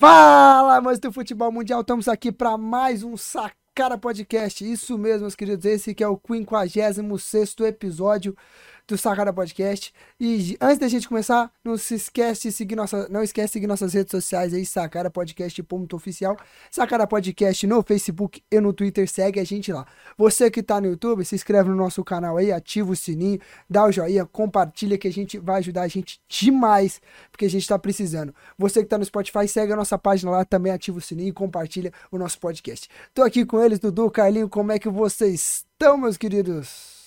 Fala, amantes do futebol mundial, estamos aqui para mais um Sacara Podcast. Isso mesmo, meus queridos, esse que é o 56 episódio do Sacada Podcast. E antes da gente começar, não se esquece de seguir nossa, não esquece de seguir nossas redes sociais aí, Sacada Podcast ponto oficial, Sacada Podcast no Facebook e no Twitter, segue a gente lá. Você que tá no YouTube, se inscreve no nosso canal aí, ativa o sininho, dá o joinha, compartilha que a gente vai ajudar a gente demais, porque a gente tá precisando. Você que tá no Spotify, segue a nossa página lá, também ativa o sininho e compartilha o nosso podcast. Tô aqui com eles, Dudu, Carlinho, como é que vocês estão, meus queridos?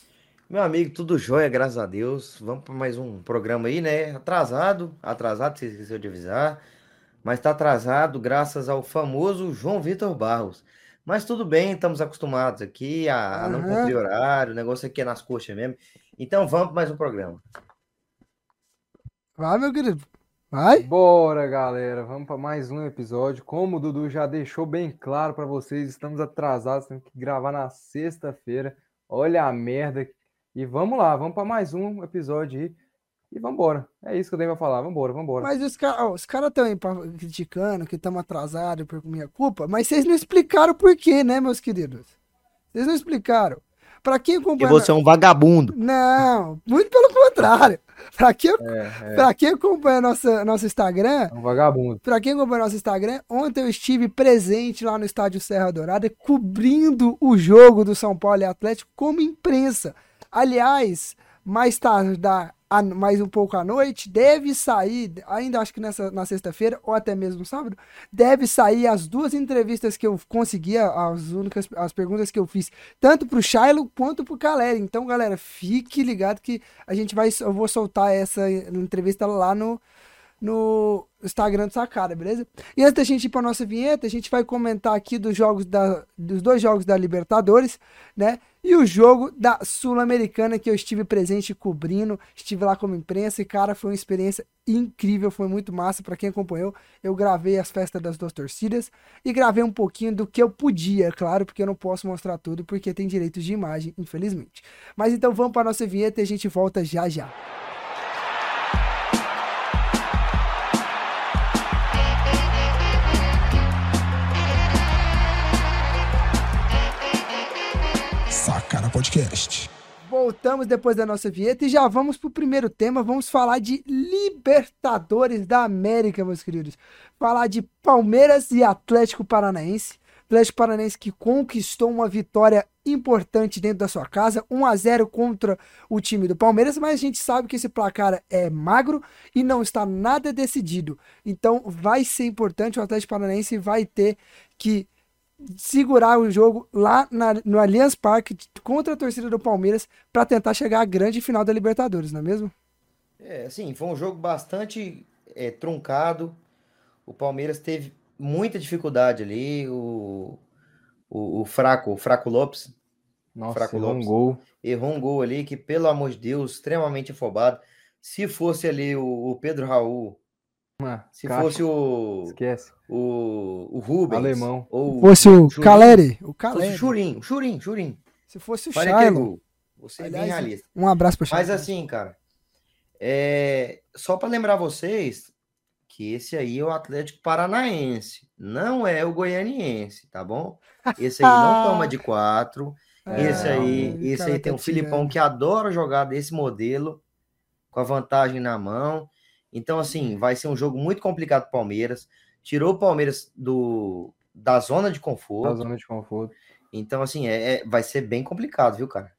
Meu amigo, tudo jóia, graças a Deus. Vamos para mais um programa aí, né? Atrasado, atrasado, você esqueceu de avisar. Mas tá atrasado graças ao famoso João Vitor Barros. Mas tudo bem, estamos acostumados aqui a, a não cumprir horário, o negócio aqui é nas coxas mesmo. Então vamos para mais um programa. Vai, meu querido. Vai. Bora, galera. Vamos para mais um episódio. Como o Dudu já deixou bem claro para vocês, estamos atrasados, temos que gravar na sexta-feira. Olha a merda e vamos lá, vamos para mais um episódio aí. E vamos embora. É isso que eu tenho para falar. Vamos embora, vamos embora. Mas os caras cara também criticando que estamos atrasados por minha culpa, mas vocês não explicaram por quê, né, meus queridos? Vocês não explicaram. Para quem acompanha. E você é um vagabundo. Não, muito pelo contrário. Para quem, é, é. quem acompanha nossa, nosso Instagram. É um vagabundo. Para quem acompanha nosso Instagram, ontem eu estive presente lá no estádio Serra Dourada, cobrindo o jogo do São Paulo e Atlético como imprensa. Aliás, mais tarde, mais um pouco à noite, deve sair, ainda acho que nessa, na sexta-feira, ou até mesmo sábado, deve sair as duas entrevistas que eu consegui, as únicas, as perguntas que eu fiz, tanto pro Shiloh quanto pro Caleri. Então, galera, fique ligado que a gente vai, eu vou soltar essa entrevista lá no, no Instagram do Sacada, beleza? E antes da gente ir para nossa vinheta, a gente vai comentar aqui dos jogos da, dos dois jogos da Libertadores, né? E o jogo da Sul-Americana que eu estive presente cobrindo, estive lá como imprensa e cara, foi uma experiência incrível, foi muito massa para quem acompanhou. Eu gravei as festas das duas torcidas e gravei um pouquinho do que eu podia, claro, porque eu não posso mostrar tudo porque tem direitos de imagem, infelizmente. Mas então vamos para nossa vinheta e a gente volta já já. Podcast. Voltamos depois da nossa vinheta e já vamos para o primeiro tema. Vamos falar de Libertadores da América, meus queridos. Falar de Palmeiras e Atlético Paranaense. Atlético Paranaense que conquistou uma vitória importante dentro da sua casa, 1 a 0 contra o time do Palmeiras, mas a gente sabe que esse placar é magro e não está nada decidido. Então vai ser importante, o Atlético Paranaense vai ter que segurar o jogo lá na, no Allianz Parque contra a torcida do Palmeiras para tentar chegar à grande final da Libertadores, não é mesmo? É, sim, foi um jogo bastante é, truncado. O Palmeiras teve muita dificuldade ali. O, o, o Fraco, o Fraco Lopes. Nossa, Fraco errou Lopes, um gol. Errou um gol ali que, pelo amor de Deus, extremamente afobado. Se fosse ali o, o Pedro Raul uma Se caixa. fosse o. Esquece. O, o Rubens. Alemão. Ou fosse o Caleri. O Caleri. o Churim, Churim, Churim. Se fosse o Shiloh. Você é bem realista. Um abraço para Mas assim, cara. É... Só para lembrar vocês que esse aí é o Atlético Paranaense. Não é o Goianiense, tá bom? Esse aí não toma de quatro. É, esse aí, esse aí tem um Filipão que adora jogar desse modelo, com a vantagem na mão. Então, assim, vai ser um jogo muito complicado para o Palmeiras. Tirou o Palmeiras do, da zona de conforto. Da zona de conforto. Então, assim, é, é vai ser bem complicado, viu, cara?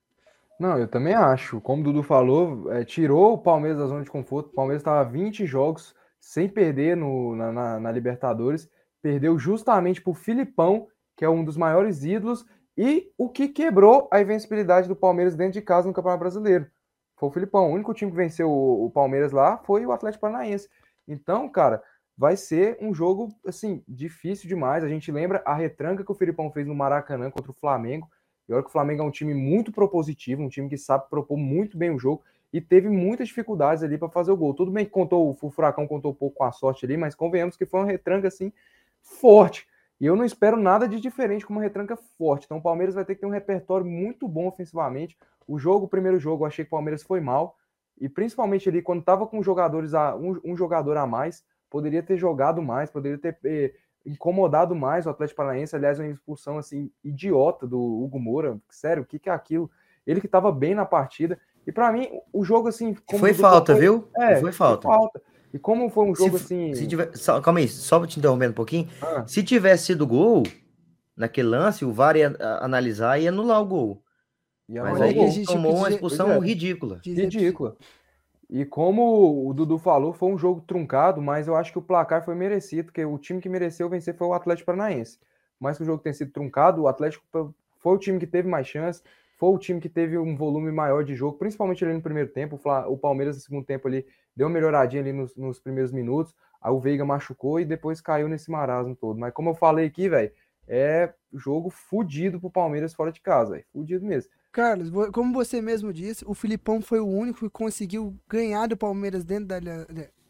Não, eu também acho. Como o Dudu falou, é, tirou o Palmeiras da zona de conforto. O Palmeiras estava 20 jogos sem perder no, na, na, na Libertadores. Perdeu justamente para o Filipão, que é um dos maiores ídolos, e o que quebrou a invencibilidade do Palmeiras dentro de casa no Campeonato Brasileiro. Foi o Filipão. O único time que venceu o, o Palmeiras lá foi o Atlético Paranaense. Então, cara, vai ser um jogo, assim, difícil demais. A gente lembra a retranca que o Filipão fez no Maracanã contra o Flamengo. E olha que o Flamengo é um time muito propositivo, um time que sabe propor muito bem o jogo e teve muitas dificuldades ali para fazer o gol. Tudo bem que contou, o Furacão contou pouco com a sorte ali, mas convenhamos que foi uma retranca assim forte. E eu não espero nada de diferente com uma retranca forte. Então o Palmeiras vai ter que ter um repertório muito bom ofensivamente. O jogo, o primeiro jogo, eu achei que o Palmeiras foi mal. E principalmente ali, quando estava com jogadores a, um, um, jogador a mais, poderia ter jogado mais, poderia ter eh, incomodado mais o Atlético Paranaense. Aliás, uma expulsão assim idiota do Hugo Moura. Sério, o que, que é aquilo? Ele que estava bem na partida. E para mim, o jogo assim. Foi falta, foi, viu? É, foi falta. Foi falta. E como foi um jogo se, assim. Se tiver, só, calma aí, só te interrompendo um pouquinho. Ah. Se tivesse sido gol, naquele lance, o VAR ia analisar e anular o gol. E Mas aí gente tomou uma podia- expulsão é. ridícula. Ridícula. E como o Dudu falou, foi um jogo truncado, mas eu acho que o placar foi merecido, porque o time que mereceu vencer foi o Atlético Paranaense. Mas que o jogo tenha sido truncado, o Atlético foi o time que teve mais chance, foi o time que teve um volume maior de jogo, principalmente ali no primeiro tempo. O Palmeiras no segundo tempo ali deu uma melhoradinha ali nos, nos primeiros minutos. Aí o Veiga machucou e depois caiu nesse marasmo todo. Mas como eu falei aqui, velho, é jogo fudido pro Palmeiras fora de casa, velho. Fudido mesmo. Carlos, como você mesmo disse, o Filipão foi o único que conseguiu ganhar do Palmeiras dentro da.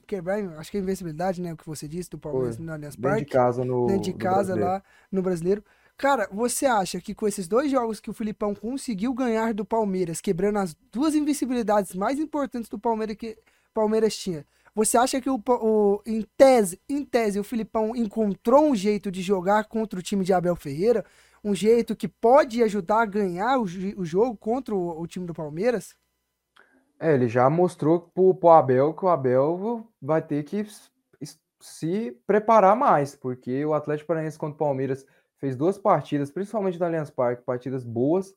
Quebrar, acho que é a invencibilidade, né? O que você disse do Palmeiras Foi. no Allianz Dentro de Parque. casa no. dentro de no casa Brasileiro. lá no brasileiro. Cara, você acha que com esses dois jogos que o Filipão conseguiu ganhar do Palmeiras, quebrando as duas invencibilidades mais importantes do Palmeiras que Palmeiras tinha, você acha que o, o- em tese, em tese, o Filipão encontrou um jeito de jogar contra o time de Abel Ferreira, um jeito que pode ajudar a ganhar o, o jogo contra o, o time do Palmeiras? É, ele já mostrou pro, pro Abel que o Abel vai ter que se preparar mais, porque o Atlético Paranaense contra o Palmeiras fez duas partidas, principalmente no Allianz Parque, partidas boas,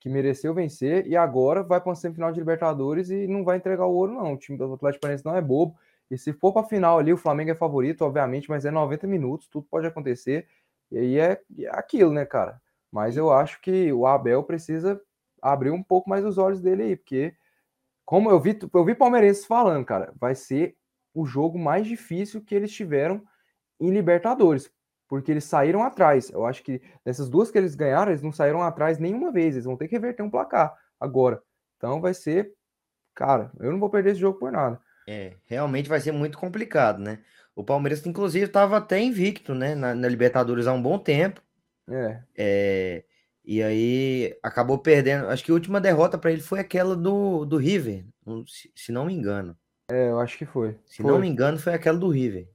que mereceu vencer, e agora vai para uma semifinal de Libertadores e não vai entregar o ouro, não. O time do Atlético Paranaense não é bobo. E se for para a final ali, o Flamengo é favorito, obviamente, mas é 90 minutos, tudo pode acontecer. E aí é, é aquilo, né, cara? Mas eu acho que o Abel precisa abrir um pouco mais os olhos dele aí, porque como eu vi, eu vi palmeirenses falando, cara, vai ser o jogo mais difícil que eles tiveram em Libertadores, porque eles saíram atrás. Eu acho que dessas duas que eles ganharam, eles não saíram atrás nenhuma vez. Eles vão ter que reverter um placar agora. Então vai ser, cara, eu não vou perder esse jogo por nada. É, realmente vai ser muito complicado, né? O Palmeiras, inclusive, estava até invicto, né? Na, na Libertadores há um bom tempo. É, É, e aí acabou perdendo. Acho que a última derrota para ele foi aquela do, do River, se, se não me engano. é, eu acho que foi. Se Foi. não me engano, foi aquela do River.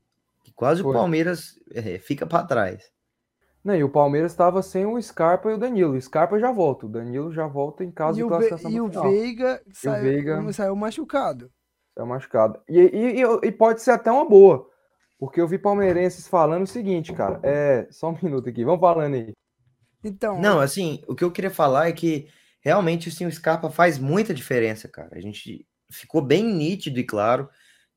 Quase Foi. o Palmeiras é, fica para trás. Não, e o Palmeiras estava sem o Scarpa e o Danilo. O Scarpa já volta. O Danilo já volta em caso E de o, Ve- classificação e o. Veiga saiu, Veiga- saiu machucado. Tá machucado. E, e, e- e pode ser até uma boa. Porque eu vi palmeirenses falando o seguinte, cara. É. Só um minuto aqui, vamos falando aí. Então, Não, assim, o que eu queria falar é que realmente assim, o Scarpa faz muita diferença, cara. A gente ficou bem nítido e claro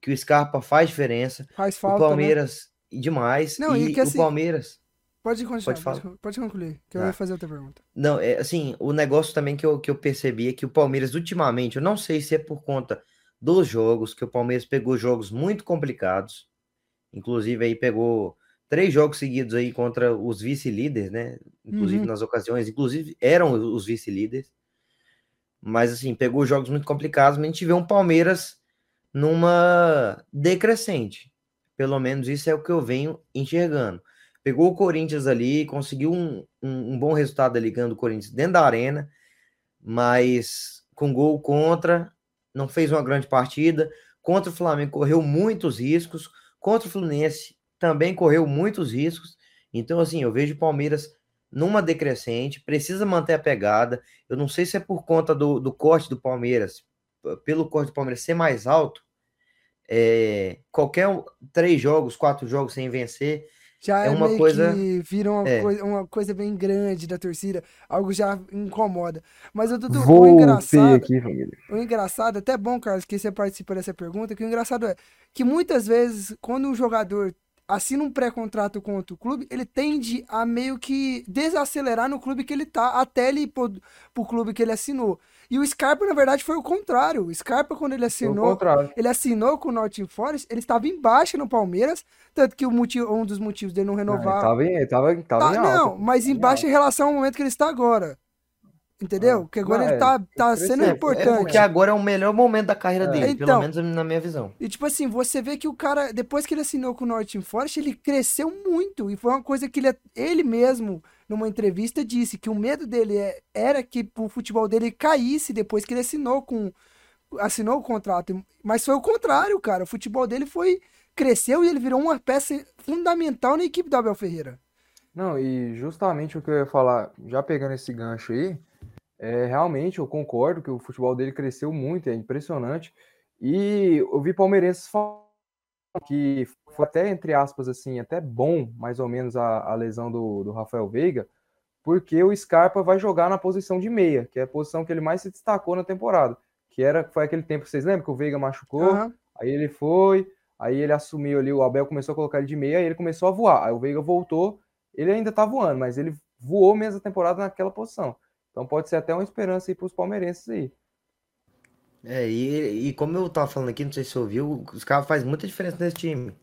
que o Scarpa faz diferença. faz O falta, né? Palmeiras, demais. Não, e e que o assim- Palmeiras. Pode continuar, Pode falar. pode concluir, que eu Tá. ia fazer outra pergunta. Não, é assim, o negócio também que eu, que eu percebi é que o Palmeiras, ultimamente, eu não sei se é por conta dos jogos, que o Palmeiras pegou jogos muito complicados. Inclusive, aí pegou três jogos seguidos aí contra os vice-líderes, né? Inclusive Uhum. nas ocasiões, inclusive eram os vice-líderes. Mas assim, pegou jogos muito complicados, mas a gente vê um Palmeiras numa decrescente. Pelo menos isso é o que eu venho enxergando. Pegou o Corinthians ali, conseguiu um, um, um bom resultado ali ganhando o Corinthians dentro da arena, mas com gol contra, não fez uma grande partida. Contra o Flamengo correu muitos riscos, contra o Fluminense também correu muitos riscos. Então, assim, eu vejo o Palmeiras numa decrescente, precisa manter a pegada. Eu não sei se é por conta do, do corte do Palmeiras, pelo corte do Palmeiras ser mais alto. é, qualquer um- três jogos, quatro jogos sem vencer, Já É é, uma coisa- que vira uma, é. coisa, uma coisa bem grande da torcida, algo já incomoda. Mas o Dudu, o engraçado, aqui, família. o engraçado, até bom, Carlos, que você participa dessa pergunta, que o engraçado é que muitas vezes, quando um jogador assina um pré-contrato com outro clube, ele tende a meio que desacelerar no clube que ele tá, até ele ir pro, pro clube que ele assinou. E o Scarpa, na verdade, foi o contrário. O Scarpa, quando ele assinou, ele assinou com o Nottingham Forest, ele estava em baixa no Palmeiras, tanto que o motivo, um dos motivos dele não Não, ele renovar tava em, ele tava, tava Tá, em alta. não, mas Tava em baixa em relação ao momento que ele está agora. Entendeu? Ah, Porque agora não, ele é, tá, tá crescendo. sendo É, É importante. porque agora é o melhor momento da carreira É. dele, Então. pelo menos na minha visão. E tipo assim, você vê que o cara, depois que ele assinou com o Nottingham Forest, ele cresceu muito. E foi uma coisa que ele, ele mesmo, numa entrevista, disse que o medo dele é- era que o futebol dele caísse depois que ele assinou com assinou o contrato. Mas foi o contrário, cara. O futebol dele foi cresceu e ele virou uma peça fundamental na equipe do Abel Ferreira. Não, e justamente o que eu ia falar, já pegando esse gancho aí, é, realmente eu concordo que o futebol dele cresceu muito, é impressionante. E eu vi palmeirenses falando que foi até, entre aspas, assim, até bom, mais ou menos, a, a lesão do, do Rafael Veiga, porque o Scarpa vai jogar na posição de meia, que é a posição que ele mais se destacou na temporada. Que era, foi aquele tempo, vocês lembram que o Veiga machucou, uhum. aí ele foi, aí ele assumiu ali, o Abel começou a colocar ele de meia, aí ele começou a voar. Aí o Veiga voltou, ele ainda tá voando, mas ele voou mesmo a temporada naquela posição. Então pode ser até uma esperança aí para os palmeirenses aí. É, e, e como eu tava falando aqui, não sei se você ouviu, os caras fazem muita diferença nesse time.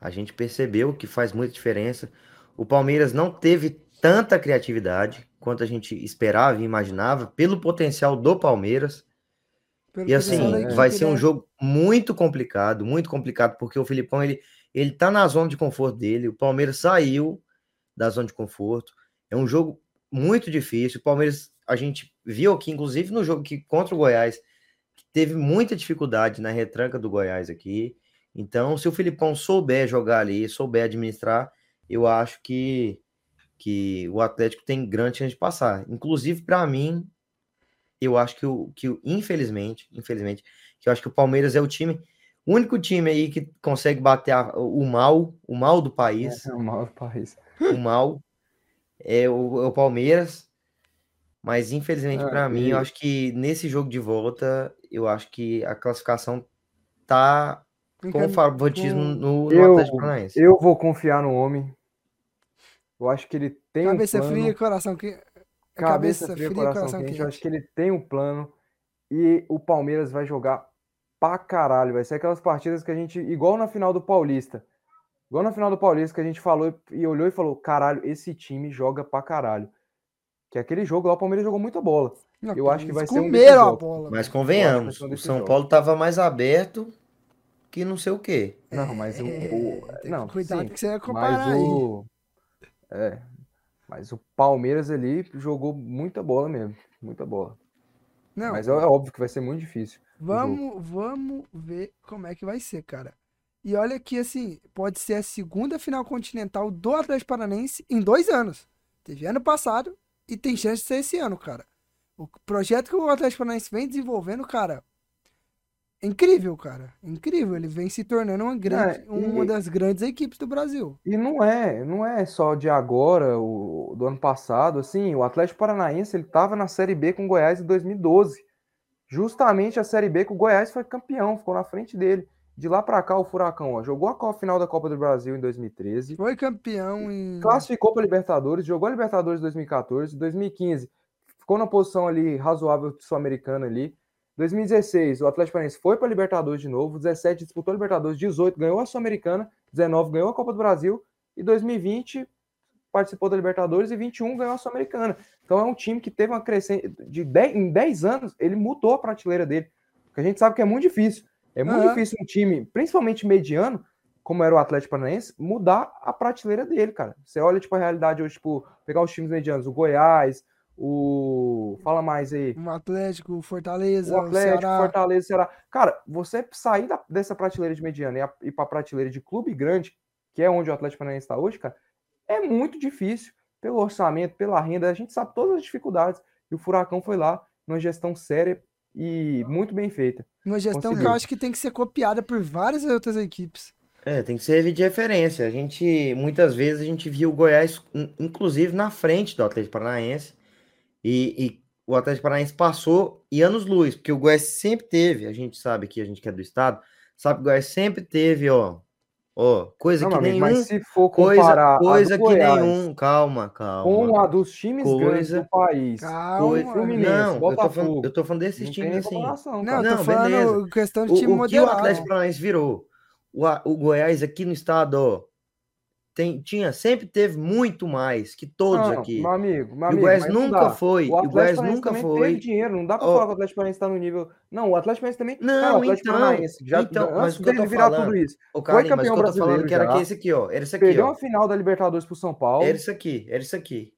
A gente percebeu que faz muita diferença. O Palmeiras não teve tanta criatividade quanto a gente esperava e imaginava, pelo potencial do Palmeiras. Pelo e assim, vai ser um né? jogo muito complicado, muito complicado, porque o Filipão ele, ele tá na zona de conforto dele, o Palmeiras saiu da zona de conforto. É um jogo muito difícil. O Palmeiras, a gente viu aqui, inclusive no jogo que contra o Goiás, teve muita dificuldade na retranca do Goiás aqui. Então, se o Filipão souber jogar ali, souber administrar, eu acho que, que o Atlético tem grande chance de passar. Inclusive, para mim, eu acho que, o, que infelizmente, infelizmente, que eu acho que o Palmeiras é o time, o único time aí que consegue bater a, o mal, o mal do país. É, o mal do país. O mal é o, é o Palmeiras. Mas infelizmente ah, para e... mim, eu acho que nesse jogo de volta, eu acho que a classificação tá com favoritismo no, no eu, Atlético Paranaense. Eu vou confiar no homem. Eu acho que ele tem cabeça um plano. fria, coração que cabeça, cabeça fria, fria, coração, coração quente. quente. Eu acho que ele tem um plano e o Palmeiras vai jogar pra caralho. Vai ser aquelas partidas que a gente igual na final do Paulista. Igual na final do Paulista que a gente falou e olhou e falou: "Caralho, esse time joga pra caralho". Que aquele jogo lá o Palmeiras jogou muita bola. Não, eu acho que vai ser um a bola. Mas convenhamos, o São Paulo estava mais aberto que não sei o quê. Não, mas o. o é, não, cuidado sim, que você ia comparar mas o, É. Mas o Palmeiras ali jogou muita bola mesmo. Muita bola. Não, mas é, é óbvio que vai ser muito difícil. Vamos, vamos ver como é que vai ser, cara. E olha que, assim, pode ser a segunda final continental do Atlético Paranense em dois anos. Teve ano passado e tem chance de ser esse ano, cara. O projeto que o Atlético Paranaense vem desenvolvendo, cara, incrível, cara. Incrível. Ele vem se tornando uma, grande, é, e, uma das grandes equipes do Brasil. E não é, não é só de agora, o, do ano passado, assim, o Atlético Paranaense, ele tava na Série B com o Goiás em 2012. Justamente a Série B que o Goiás foi campeão, ficou na frente dele. De lá para cá, o Furacão ó, jogou a final da Copa do Brasil em 2013. Foi campeão em. Classificou para Libertadores, jogou a Libertadores em 2014, 2015. Ficou na posição ali razoável sul-americana ali. 2016, o Atlético Paranaense foi para Libertadores de novo, 17 disputou a Libertadores, 18 ganhou a Sul-Americana, 19 ganhou a Copa do Brasil e 2020 participou da Libertadores e 21 ganhou a Sul-Americana. Então é um time que teve uma crescente de 10, em 10 anos, ele mudou a prateleira dele. Porque a gente sabe que é muito difícil. É muito uhum. difícil um time, principalmente mediano, como era o Atlético Paranaense, mudar a prateleira dele, cara. Você olha tipo a realidade hoje, tipo, pegar os times medianos, o Goiás, o. Fala mais aí. O Atlético, Fortaleza. O Atlético, Ceará. Fortaleza, Ceará. Cara, você sair da, dessa prateleira de mediana e ir para prateleira de clube grande, que é onde o Atlético Paranaense está hoje, cara, é muito difícil. Pelo orçamento, pela renda, a gente sabe todas as dificuldades. E o Furacão foi lá, numa gestão séria e muito bem feita. Uma gestão Conseguiu. que eu acho que tem que ser copiada por várias outras equipes. É, tem que servir de referência. A gente, muitas vezes, a gente viu o Goiás, inclusive, na frente do Atlético Paranaense e, e o Atlético Paranaense passou e anos luz, porque o Goiás sempre teve, a gente sabe que a gente que é do estado, sabe que o Goiás sempre teve, ó, ó, coisa não, que amigo, nenhum, mas se for coisa, coisa que Goiás, nenhum, calma, calma. Com a dos times coisa, grandes do país. Calma, Fluminense, não, eu tô, falando, eu tô falando desses times assim. Não, não, eu tô falando beleza. questão de time o, o que o Atlético Paranaense virou? O, o Goiás aqui no estado, ó, tem, tinha, sempre teve muito mais que todos não, aqui. Meu amigo, meu amigo, o Goiás nunca foi. O, o Goiás nunca foi. Teve dinheiro, não dá para oh. falar que o Atlético Paranaense está no nível. Não, o Atlético Paranaense também. Não, cara, o Atlético então, Paranaense, já, então, mas o que eu tô virar falando, tudo isso. O Carlinhos, foi campeão mas brasileiro. Falando que era já, esse aqui, ó. Era esse aqui. Perdeu ó. a final da Libertadores pro São Paulo. Era isso aqui, era isso aqui.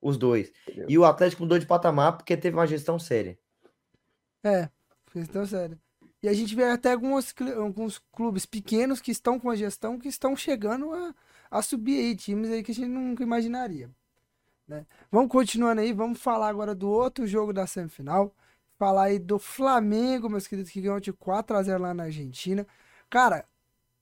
Os dois. Entendeu? E o Atlético mudou de patamar porque teve uma gestão séria. É, gestão séria. E a gente vê até alguns, cl- alguns clubes pequenos que estão com a gestão que estão chegando a, a subir aí, times aí que a gente nunca imaginaria. né? Vamos continuando aí, vamos falar agora do outro jogo da semifinal. Falar aí do Flamengo, meus queridos, que ganhou de 4 a 0 lá na Argentina. Cara,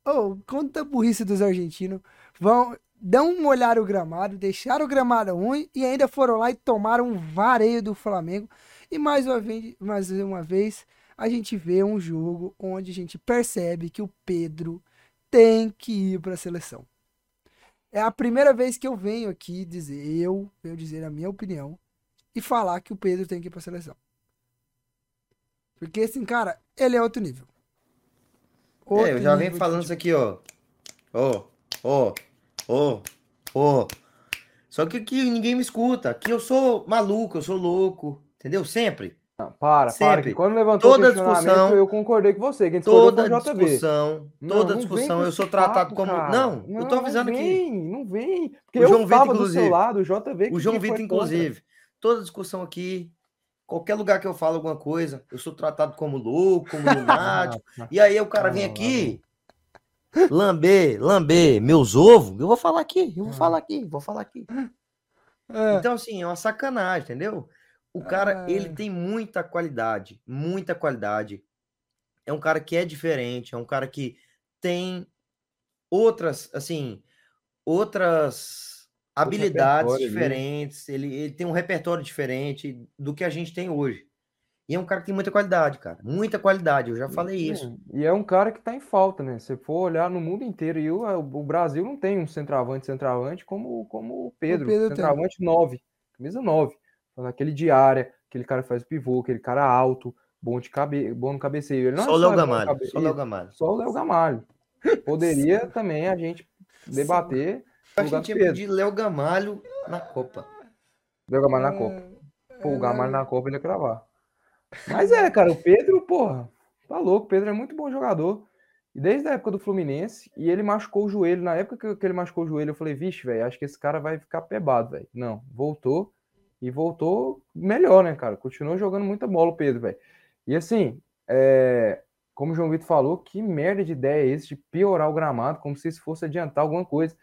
oh, a burrice dos argentinos. Vão, dão uma olhada o gramado, deixaram o gramado ruim e ainda foram lá e tomaram um vareio do Flamengo. E mais uma vez, mais uma vez a gente vê um jogo onde a gente percebe que o Pedro tem que ir para a seleção. É a primeira vez que eu venho aqui dizer, eu venho dizer a minha opinião e falar que o Pedro tem que ir para a seleção. Porque assim, cara, ele é outro nível. É, eu Outro já venho falando isso aqui, ó. Ó, ó, ó, ó. Só que aqui ninguém me escuta. Aqui eu sou maluco, eu sou louco. Entendeu? Sempre. Não, para, para, Sempre. que quando levantou Toda discussão- eu concordei com você. Quem Toda discussão, Não, toda não discussão, eu sou tratado como. cara. Não, eu tô avisando não aqui. vem, Não vem, porque O eu João Vitor, inclusive. seu lado, o que O João Vitor, inclusive. Toda discussão aqui, qualquer lugar que eu falo alguma coisa, eu sou tratado como louco, como lunático. E aí o cara vem aqui, lamber, lamber meus ovos, eu vou falar aqui, eu vou Ah. falar aqui, vou falar aqui. É, Então, assim, é uma sacanagem, entendeu? O cara, ele Ah. tem muita qualidade, muita qualidade. É um cara que é diferente, é um cara que tem outras, assim, outras habilidades repertório ali. diferentes. Ele, ele tem um repertório diferente do que a gente tem hoje. E é um cara que tem muita qualidade, cara. Muita qualidade, eu já falei isso. E é um cara que tá em falta, né? Se for olhar no mundo inteiro, e o, o Brasil não tem um centroavante, centroavante como, como o Pedro. Pedro tem. centroavante 9, camisa 9. Falando Aquele de área, aquele cara que faz o pivô, aquele cara alto, bom, de cabe... bom no cabeceio. Ele não Só é o Léo Gamalho, cabe- só o Léo Gamalho. Só o Léo Gamalho. Poderia também a gente debater A o lugar gente do tinha Pedro. pedido Léo Gamalho na Copa. Léo Gamalho na Copa. Pô, o Gamalho na Copa ele ia cravar. Mas é, cara, o Pedro, porra, tá louco. O Pedro é muito bom jogador. E desde a época do Fluminense, e ele machucou o joelho. Na época que- que ele machucou o joelho, eu falei, vixe, velho, acho que esse cara vai ficar pebado, velho. Não, voltou. E voltou melhor, né, cara? Continuou jogando muita bola o Pedro, velho. E assim, é, como o João Vitor falou, que merda de ideia é esse de piorar o gramado, como se isso fosse adiantar alguma coisa.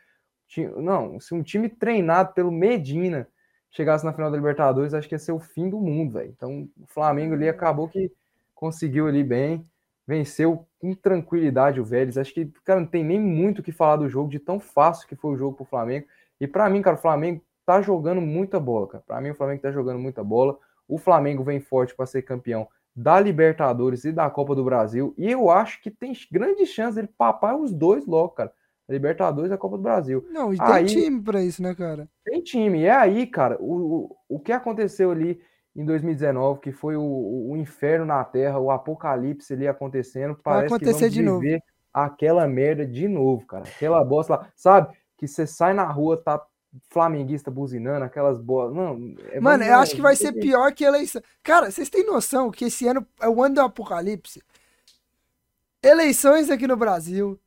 Não, se um time treinado pelo Medina chegasse na final da Libertadores, acho que ia ser o fim do mundo, velho. Então, o Flamengo ali acabou que conseguiu ali bem, venceu com tranquilidade o Vélez. Acho que, cara, não tem nem muito o que falar do jogo, de tão fácil que foi o jogo pro Flamengo. E pra mim, cara, o Flamengo tá jogando muita bola, cara. Pra mim, o Flamengo tá jogando muita bola. O Flamengo vem forte para ser campeão da Libertadores e da Copa do Brasil. E eu acho que tem grande chance dele papar os dois logo, cara. A Libertadores e a Copa do Brasil. Não, e tem Aí- time pra isso, né, cara? Tem time. E é aí, cara, o, o, o que aconteceu ali em 2019, que foi o, o- inferno na Terra, o apocalipse ali acontecendo, Vai parece que acontecer vamos de novo. aquela merda de novo, cara. Aquela bosta lá, sabe? Que você sai na rua, tá flamenguista buzinando, aquelas bolas. Não, é, Mano, eu acho que vai ser pior que eleição. Cara, vocês têm noção que esse ano é o ano do apocalipse? Eleições aqui no Brasil.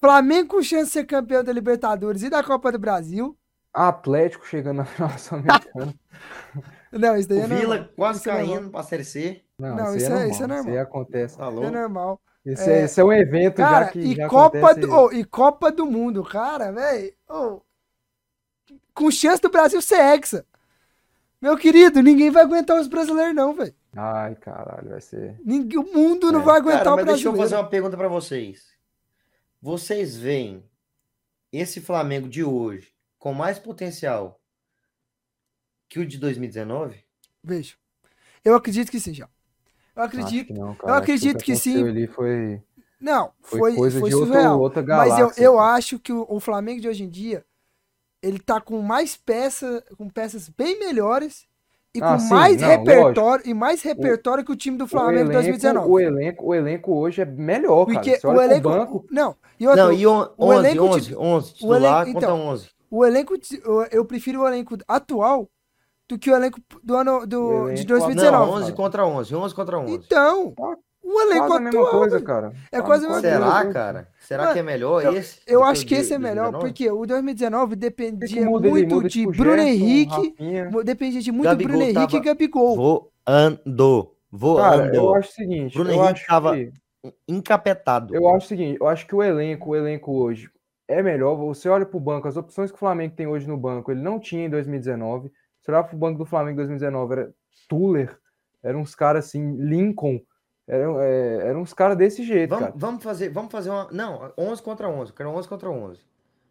Flamengo com chance de ser campeão da Libertadores e da Copa do Brasil. Atlético chegando na final sul-americana. Não, isso daí O é Vila normal. quase Isso é caindo pra Série C. Não, Não, isso, isso é- é isso é normal. Isso aí acontece. Tá É louco? normal. Esse é, esse é um evento Cara, já que e já Copa acontece. do, oh, e Copa do Mundo, cara, velho. Com chance do Brasil ser hexa. Meu querido, ninguém vai aguentar os brasileiros, não, velho. Ai, caralho, vai ser. Ninguém- O mundo não É. vai aguentar Cara, o mas deixa eu brasileiro. fazer uma pergunta pra vocês. Vocês veem esse Flamengo de hoje com mais potencial que o de 2019? Vejo. Eu acredito que sim, já. Eu acredito. que não, eu acredito que aconteceu sim. Ali foi, Não, foi, foi, coisa foi de outro- surreal. outra Mas eu, galáxia. eu acho que o, o Flamengo de hoje em dia, ele tá com mais peças, com peças bem melhores e Ah, com sim, mais não, repertório e mais repertório que o time do O Flamengo de elenco, 2019. o, elenco, o elenco hoje é melhor, cara. Porque Você o elenco, banco, não, e outra, Não, e on- o 11, elenco 11, de- 11, o elenco- contra então, 11. o elenco eu, eu prefiro o elenco atual do que o elenco do ano do, O de elenco 2019. Não, cara. 11 contra 11, 11 contra 11. Então, Tá o elenco quase a mesma atual, coisa, cara. É quase a mesma Será, coisa. cara? Será Mano, que é melhor eu- esse? Eu acho o que esse é melhor, 2019? porque o 2019 Que que dependia muda? Muito muda, de tipo, Bruno Gerson, Henrique, Rafinha. dependia de muito Gabigol Bruno Henrique tava- e Gabigol. Voando. Voando. Cara, eu acho o seguinte, Bruno eu Henrique acho tava- que encapetado. Eu acho o seguinte, eu acho que o elenco, o elenco hoje é melhor. Você olha pro banco, as opções que o Flamengo tem hoje no banco, ele não tinha em 2019. Você olhar pro banco do Flamengo em 2019, era Tuller, eram uns caras assim, Lincoln, eram, é, eram uns caras desse jeito, Vamos, cara. vamos fazer, vamos fazer uma. Não, 11 contra 11. Eu quero 11 contra 11.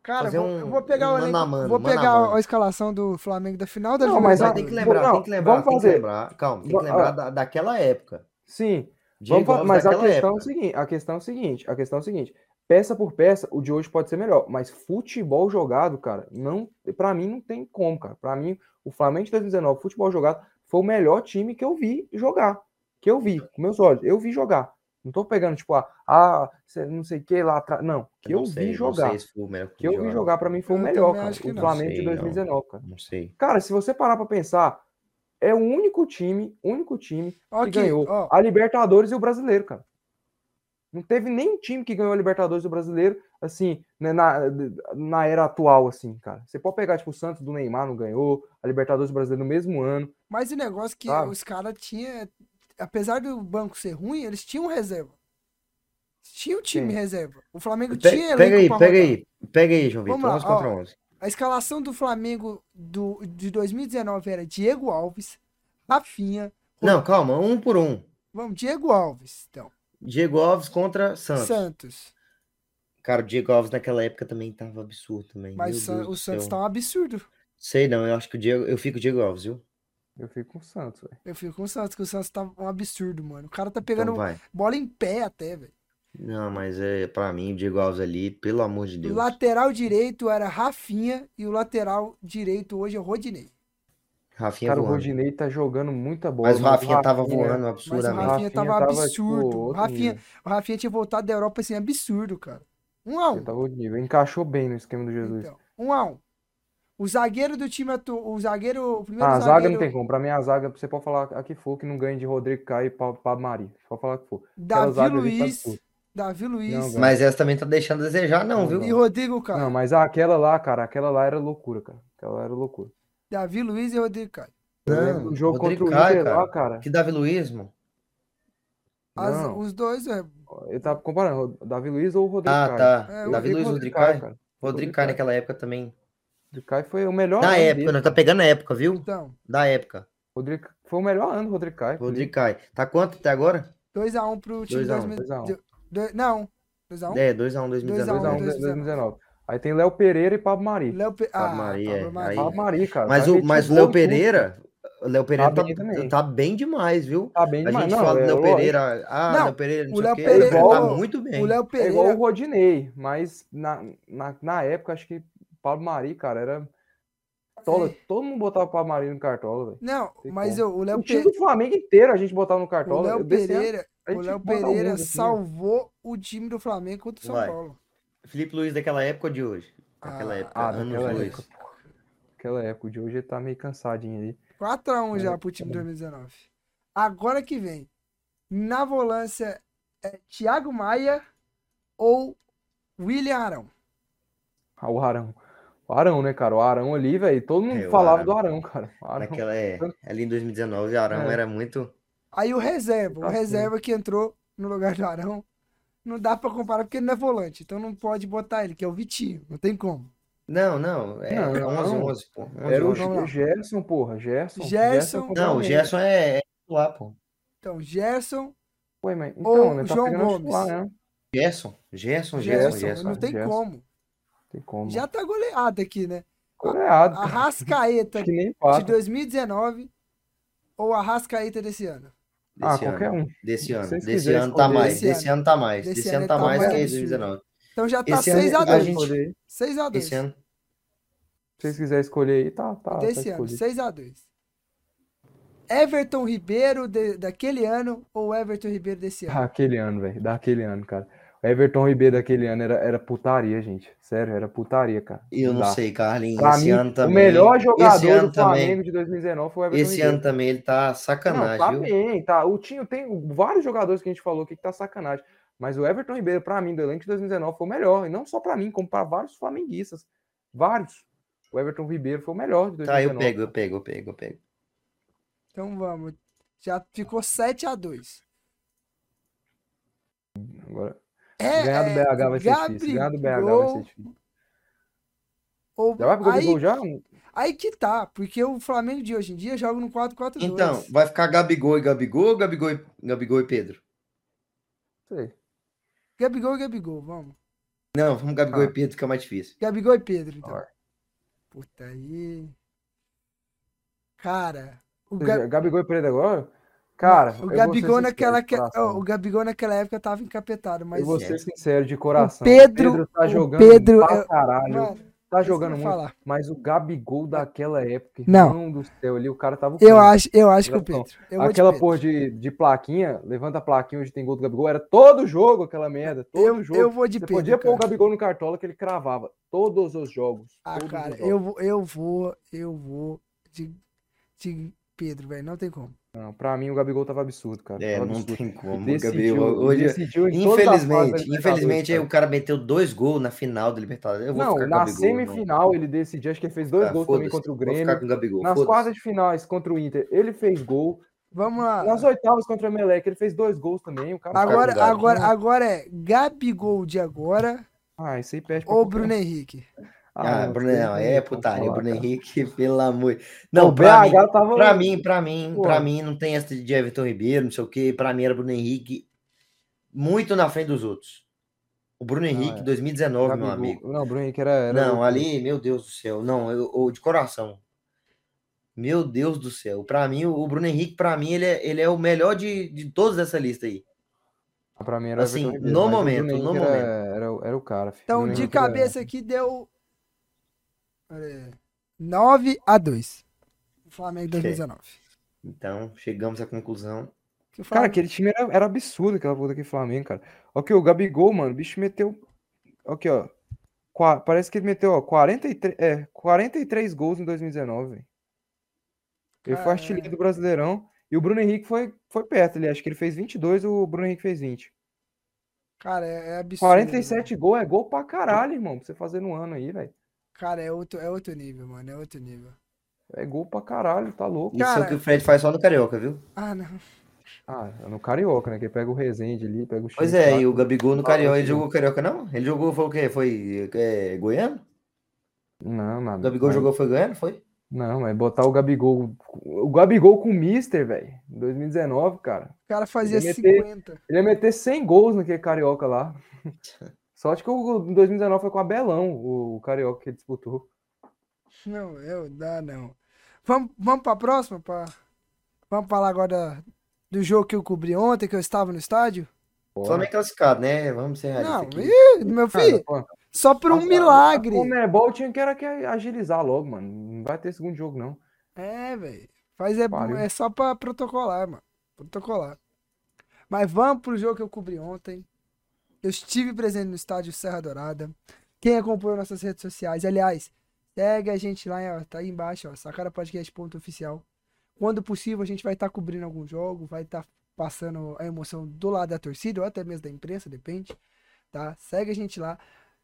Cara, vou- um- eu vou pegar um o mano elenco- a mano, vou mano a pegar mano. a escalação do Flamengo da final da Não, mas Ah, tem que lembrar, não, tem que lembrar, vamos tem que fazer. lembrar. Calma, tem que lembrar ah. da, daquela época. Sim, Diego Vamos mas a questão, é o seguinte, a questão é o seguinte, a questão é o seguinte, peça por peça, o de hoje pode ser melhor, mas futebol jogado, cara, não, para mim não tem como, cara. Para mim, o Flamengo de 2019, futebol jogado, foi o melhor time que eu vi jogar, que eu vi com meus olhos, eu vi jogar. Não tô pegando tipo, ah, ah não sei o que lá atrás, não, que eu não sei, vi não jogar. sei se foi o melhor Que eu vi jogar para mim foi o Eu melhor, também cara, acho que o não. Flamengo de Sei, não. 2019, cara. Não sei. Cara, se você parar para pensar, é o único time, único time que Aqui, ganhou ó. a Libertadores e o Brasileiro, cara. Não teve nenhum time que ganhou a Libertadores e o Brasileiro, assim, né, na, na era atual, assim, cara. Você pode pegar, tipo, o Santos do Neymar não ganhou, a Libertadores e o Brasileiro no mesmo ano. Mas o negócio é que Sabe? os caras tinham. Apesar do banco ser ruim, eles tinham reserva. Tinha o time Sim. reserva. O Flamengo Pe- tinha elenco pega aí, pega aí. Pega aí, João Vamos Vitor. lá, 11 contra ó. 11. A escalação do Flamengo do, de 2019 era Diego Alves, Rafinha. Não, calma, um por um. Vamos, Diego Alves, então. Diego Alves contra Santos. Santos. Cara, o Diego Alves naquela época também tava absurdo também. Mas o, San- Santos céu. tá um absurdo. Sei não, eu acho que o Diego. Eu fico o Diego Alves, viu? Eu fico com o Santos, velho. Eu fico com o Santos, que o Santos tá um absurdo, mano. O cara tá Então pegando vai. bola em pé até, velho. Não, mas é pra mim o Diego Alves ali, pelo amor de O Deus. lateral direito era Rafinha e o lateral direito hoje é Rodinei. Rafinha Cara, o voando. Rodinei tá jogando muita bola. Mas o Rafinha tava Rafinha- voando Mas o absurdamente. Rafinha tava tava, tipo, absurdo. o, outro Rafinha, o Rafinha tinha voltado da Europa assim, absurdo, cara. Um a Ele um. tava outro nível. Encaixou bem no esquema do Jesus. Então, um a um. O zagueiro do time atual. O zagueiro. O primeiro Ah, a zaga zagueiro. não tem como. Pra mim, a zaga, você pode falar a que for, que não ganha de Rodrigo Caio e Pa- Pablo Mari. Pode falar a que for. Davi ali tá Luiz. Davi Luiz. Não. Mas essa também tá deixando a desejar, não, Não, viu? e Rodrigo Caio. Não, mas aquela lá, cara, aquela lá era loucura, cara. Aquela lá era loucura. Davi Luiz e Rodrigo Caio. Não, do jogo Rodrigo contra o Caio, Inter cara. lá, cara. Que Davi Luiz, mano. As- Não. os dois, é. Eu tava comparando, o Davi Luiz ou o Rodrigo Ah, Caio. tá. É, Davi Luiz, o Rodrigo Caio. cara. Rodrigo Caio naquela época também. Rodrigo Caio foi o melhor Na ano época, dele. não tá pegando a época, viu? Então, Da época. Rodrigo, foi o melhor ano do Rodrigo Caio. Rodrigo Caio. Tá quanto até agora? 2x1 pro time 2 a 1, 2000 2 a 1. de- dois- Não. 2x1? É, 2x1 2019. 2 a 1, 2x1 2019. 2019. Aí tem Léo Pereira e Pablo Mari. Léo Pe... Pablo Ah, Mari, Pablo é. Mari. Aí- Pablo Mari, cara. Mas Vai o, mas o Léo. Pereira, o Léo Pereira Tá tá, bem também. tá bem demais, viu? Tá bem A demais. gente Não, fala do é Léo. Pereira, ah, Não, Léo Pereira, não o sei Léo o quê. Pereira- tá muito bem. O Léo É igual Pereira. o Rodinei, mas na, na, na época, acho que Pablo Mari, cara, era. Cartola. É. Todo mundo botava o Pablo Mari no Cartola, velho. Não, Tem mas eu- o Léo O time do Flamengo inteiro a gente botava no o Cartola. Léo Desse ano, Pereira, o Léo Pereira assim, salvou o time do Flamengo contra o São Vai. Paulo. Felipe Luiz daquela época ou de hoje? Daquela Ah, época, Ah, anos daquela dois. época. época, o de hoje ele tá meio cansadinho ali. 4x1 já É, pro time tá bom. 2019. Agora que vem. Na volância é Thiago Maia ou William Arão? Ah, o Arão. O Arão, né, cara? O Arão ali, velho. Todo mundo É, falava Arão. do Arão, cara. Arão. Naquela, é, ali em 2019, o Arão É. era muito. Aí o reserva, o Tá reserva que entrou no lugar do Arão, não dá pra comparar porque ele não é volante, então não pode botar ele, que é o Vitinho, não tem como. Não, não, é Não, 11, não. 11, pô. 11, Era o 11. Vamos lá. Gerson, porra. Gerson. Gerson. contra Não, o. Gerson é, é lá, pô. Então, Gerson, Ué, mas, Ou então, né? Tá João Gomes. titular, né? Gerson, Gerson, Gerson, Gerson, Gerson. não tem Gerson. como. Tem como. Já tá goleado aqui, né? Goleado, cara. Arrascaeta Que nem de pata. 2019 ou Arrascaeta desse ano? Ah, Desse qualquer ano. um. Desse ano. Desse ano tá mais. esse Desse ano tá mais. Desse Desse ano ano tá tá mais que absurdo. 2019. Então já tá Esse ano 6 a a 2 gente- Escolher aí. 6 a 2 Esse ano. Se vocês quiserem escolher aí, tá, tá, tá Desse ano, escolhido. 6 a 2 Everton Ribeiro de- daquele ano ou Everton Ribeiro desse ano? Daquele ano, velho. Daquele ano, cara. Everton Ribeiro daquele ano era, era putaria, gente. Sério, era putaria, cara. Eu não sei, Carlinhos. Pra Esse mim, ano também. o melhor esse jogador ano do Flamengo também. de 2019 foi o Everton Esse Ribeiro. ano também ele tá Não, sacanagem, tá viu? bem, tá. O Tinho tem vários jogadores que a gente falou aqui que tá sacanagem. Mas o Everton Ribeiro, pra mim, do elenco de 2019 foi o melhor. E não só pra mim, como pra vários flamenguistas. Vários. O Everton Ribeiro foi o melhor de 2019. Tá, eu pego, eu pego, eu pego, eu pego. Então vamos. Já ficou 7 a 2 Agora, É, ganhar do é, BH vai ser difícil. Ganhar do BH vai ser difícil. ou- Já vai pro aí, Gabigol já? aí que tá, porque o Flamengo de hoje em dia joga no 4-4-2. Então, vai ficar Gabigol e Gabigol ou Gabigol e, Gabigol e Pedro? Sei. Gabigol e Gabigol, vamos. Não, vamos Gabigol Ah. e Pedro, que é mais difícil. Gabigol e Pedro, então. Puta aí. Cara, o, Você Ga- já- Gabigol e Pedro agora? Cara, o Gabigol naquela, de que- o Gabigol naquela época tava encapetado, mas Eu vou É. ser sincero de coração. Pedro- tá o jogando Pedro pra é- caralho. Mano, tá eu jogando muito. falar. Mas o Gabigol daquela época, Não. irmão do céu, ali o cara tava Eu acho, eu acho que o Pedro. De Aquela Pedro. porra de, de plaquinha, levanta a plaquinha onde tem gol do Gabigol, era todo jogo aquela merda, todo eu, jogo. eu vou de Você Pedro. podia pôr o cara. Gabigol no cartola que ele cravava todos os jogos. Ah, cara, os jogos. eu vou, eu vou, eu vou de, de Pedro, velho. Não tem como. Não, pra mim o Gabigol tava absurdo, cara. É, tava não absurdo. tem como. Decidiu, Gabigol, hoje, decidiu da infelizmente, infelizmente, cara. o cara meteu dois gols na final do Libertadores. Eu vou Não, ficar com na Gabigol, semifinal ele decidiu, acho que ele fez dois Ah, gols também contra o Vou ficar Grêmio. com o Gabigol. Nas quartas de finais contra o Inter, ele fez gol. Vamos lá. Nas oitavas contra o Emelec, ele fez dois gols também. O cara Agora, agora, agora é Gabigol de agora Ah, isso aí perde pra ou. Bruno Henrique? Ah, não, Bruno, não, é putaria. falar, Bruno cara. Henrique, pelo amor. O Não, pra mim, BH tava. pra mim, pra mim, Pô. pra mim, não tem essa de Everton Ribeiro, não sei o quê. Pra mim era Bruno Henrique muito na frente dos outros. O Bruno Henrique, é. 2019, meu Gabigol- amigo. Não, o Bruno Henrique era. era Não, ali, meu Deus do céu. Não, eu, eu- de coração. Meu Deus do céu. Pra mim, o Bruno Henrique, pra mim, ele é, ele é o melhor de, de todos dessa lista aí. Pra mim era Assim, Ribeiro, no o momento, no era, momento. Era, o- era o cara. filho. Então, de era- cabeça aqui deu. 9 a 2 O Flamengo 2019. Então, chegamos à conclusão. Que o Cara, aquele time era, era absurdo, aquela puta daquele Flamengo, cara. Ok, o Gabigol, mano, o bicho meteu. Aqui, ó. Qua- Parece que ele meteu, ó, 43, é, 43 gols em 2019, velho. Ele foi artilheiro do Brasileirão. E o Bruno Henrique foi, foi perto ali. Acho que ele fez 22, o Bruno Henrique fez 20. Cara, é, é absurdo. 47 gols é gol pra caralho, irmão. Pra você fazer no ano aí, velho. Cara, é outro, é outro nível, mano. É outro nível. É gol pra caralho, tá louco. Isso é o que o Fred faz só no Carioca, viu? Ah, não. Ah, é no Carioca, né? Que ele pega o Rezende ali, pega o Pois Chico é, lá. e o Gabigol no Carioca, ele jogou Carioca, não? Ele jogou, foi o quê? Foi é, Goiano? Não, nada. O Gabigol mas- jogou, foi Goiano? Foi? Não, mas botar o Gabigol. O Gabigol com o Mister, velho. Em 2019, cara. O cara fazia Ele ia ter- 50. Ele ia meter 100 gols naquele Carioca lá. Sorte que o em 2019 foi com o Abelão, o Carioca que ele disputou. Não, eu dá não. Vamos, vamos pra próxima? Pra... Vamos falar agora do jogo que eu cobri ontem, que eu estava no estádio? Flamengo classificado, né? Vamos ser realistas Não, ih, meu filho, só por um a- milagre. O Comebol tinha que, era que agilizar logo, mano. Não vai ter segundo jogo, não. É, velho. Faz é, Pariu. é só pra protocolar, mano. Protocolar. Mas vamos pro jogo que eu cobri ontem. Eu estive presente no estádio Serra Dourada. Quem acompanhou nossas redes sociais, aliás, segue a gente lá, ó, tá aí embaixo, ó, sacarapodcast.oficial. Quando possível, a gente vai estar cobrindo algum jogo, vai estar passando a emoção do lado da torcida, ou até mesmo da imprensa, depende, tá? Segue a gente lá.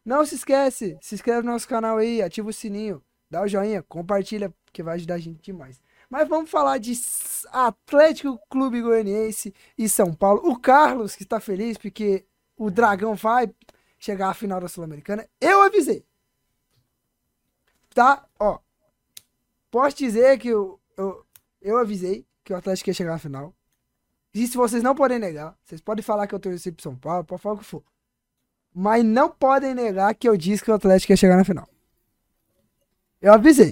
Não se esquece, se inscreve no nosso canal aí, ativa o sininho, dá o joinha, compartilha, que vai ajudar a gente demais. Mas vamos falar de Atlético Clube Goianiense e São Paulo. O Carlos, que está feliz porque o Dragão vai chegar à final da Sul-Americana. Eu avisei. Tá? Ó. Posso dizer que eu, eu, eu avisei que o Atlético ia chegar à final. E se vocês não podem negar, vocês podem falar que eu torci pro São Paulo, pode falar o que for. Mas não podem negar que eu disse que o Atlético ia chegar na final. Eu avisei.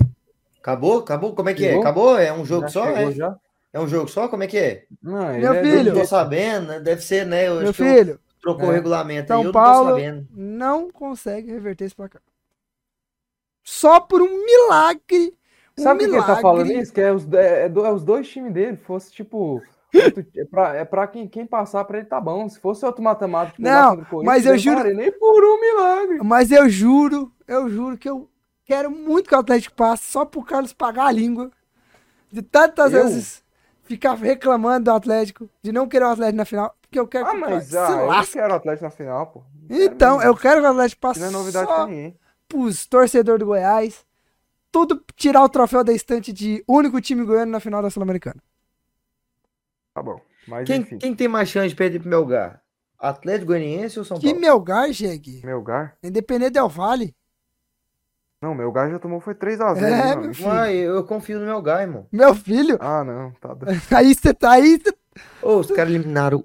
Acabou? Acabou? Como é que é? Chegou? Acabou? É um jogo Já só? É? já? é um jogo só? Como é que é? Não, Meu é- Eu filho. não tô sabendo, né? Deve ser, né? Eu Meu eu filho, trocou o É. regulamento aí, São eu Paulo não tô sabendo. não consegue reverter esse placar. Só por um milagre. Um Sabe o que ele tá falando isso? Que é os, é, é é os dois times dele. Fosse tipo. outro- é pra, é pra quem, quem passar pra ele tá bom. Se fosse outro matemático. Não, o mas eu juro- falaria, Nem por um milagre. Mas eu juro, eu juro que eu quero muito que o Atlético passe só pro Carlos pagar a língua. De tantas Eu? vezes ficar reclamando do Atlético, de não querer o Atlético na final, porque eu quero Ah, que o mas Atlético ah, eu lasque. quero o Atlético na final, pô. Não quero Então, mesmo. eu quero que o Atlético passe Não é novidade só pra ninguém. pros torcedores do Goiás. Tudo tirar o troféu da estante de único time goiano na final da Sul-Americana. Tá bom. Mas Quem, enfim. quem tem mais chance de perder pro Melgar? Atlético Goianiense ou São Que Paulo? Melgar, Jegue? Melgar? Independente Del Vale. Não, Melgar já tomou foi 3x0. É, né, meu filho. Uai, eu, confio no meu Gai, irmão. Meu filho. Ah, não. Tá doido. Aí você tá aí. cê- Ô, os caras eliminaram.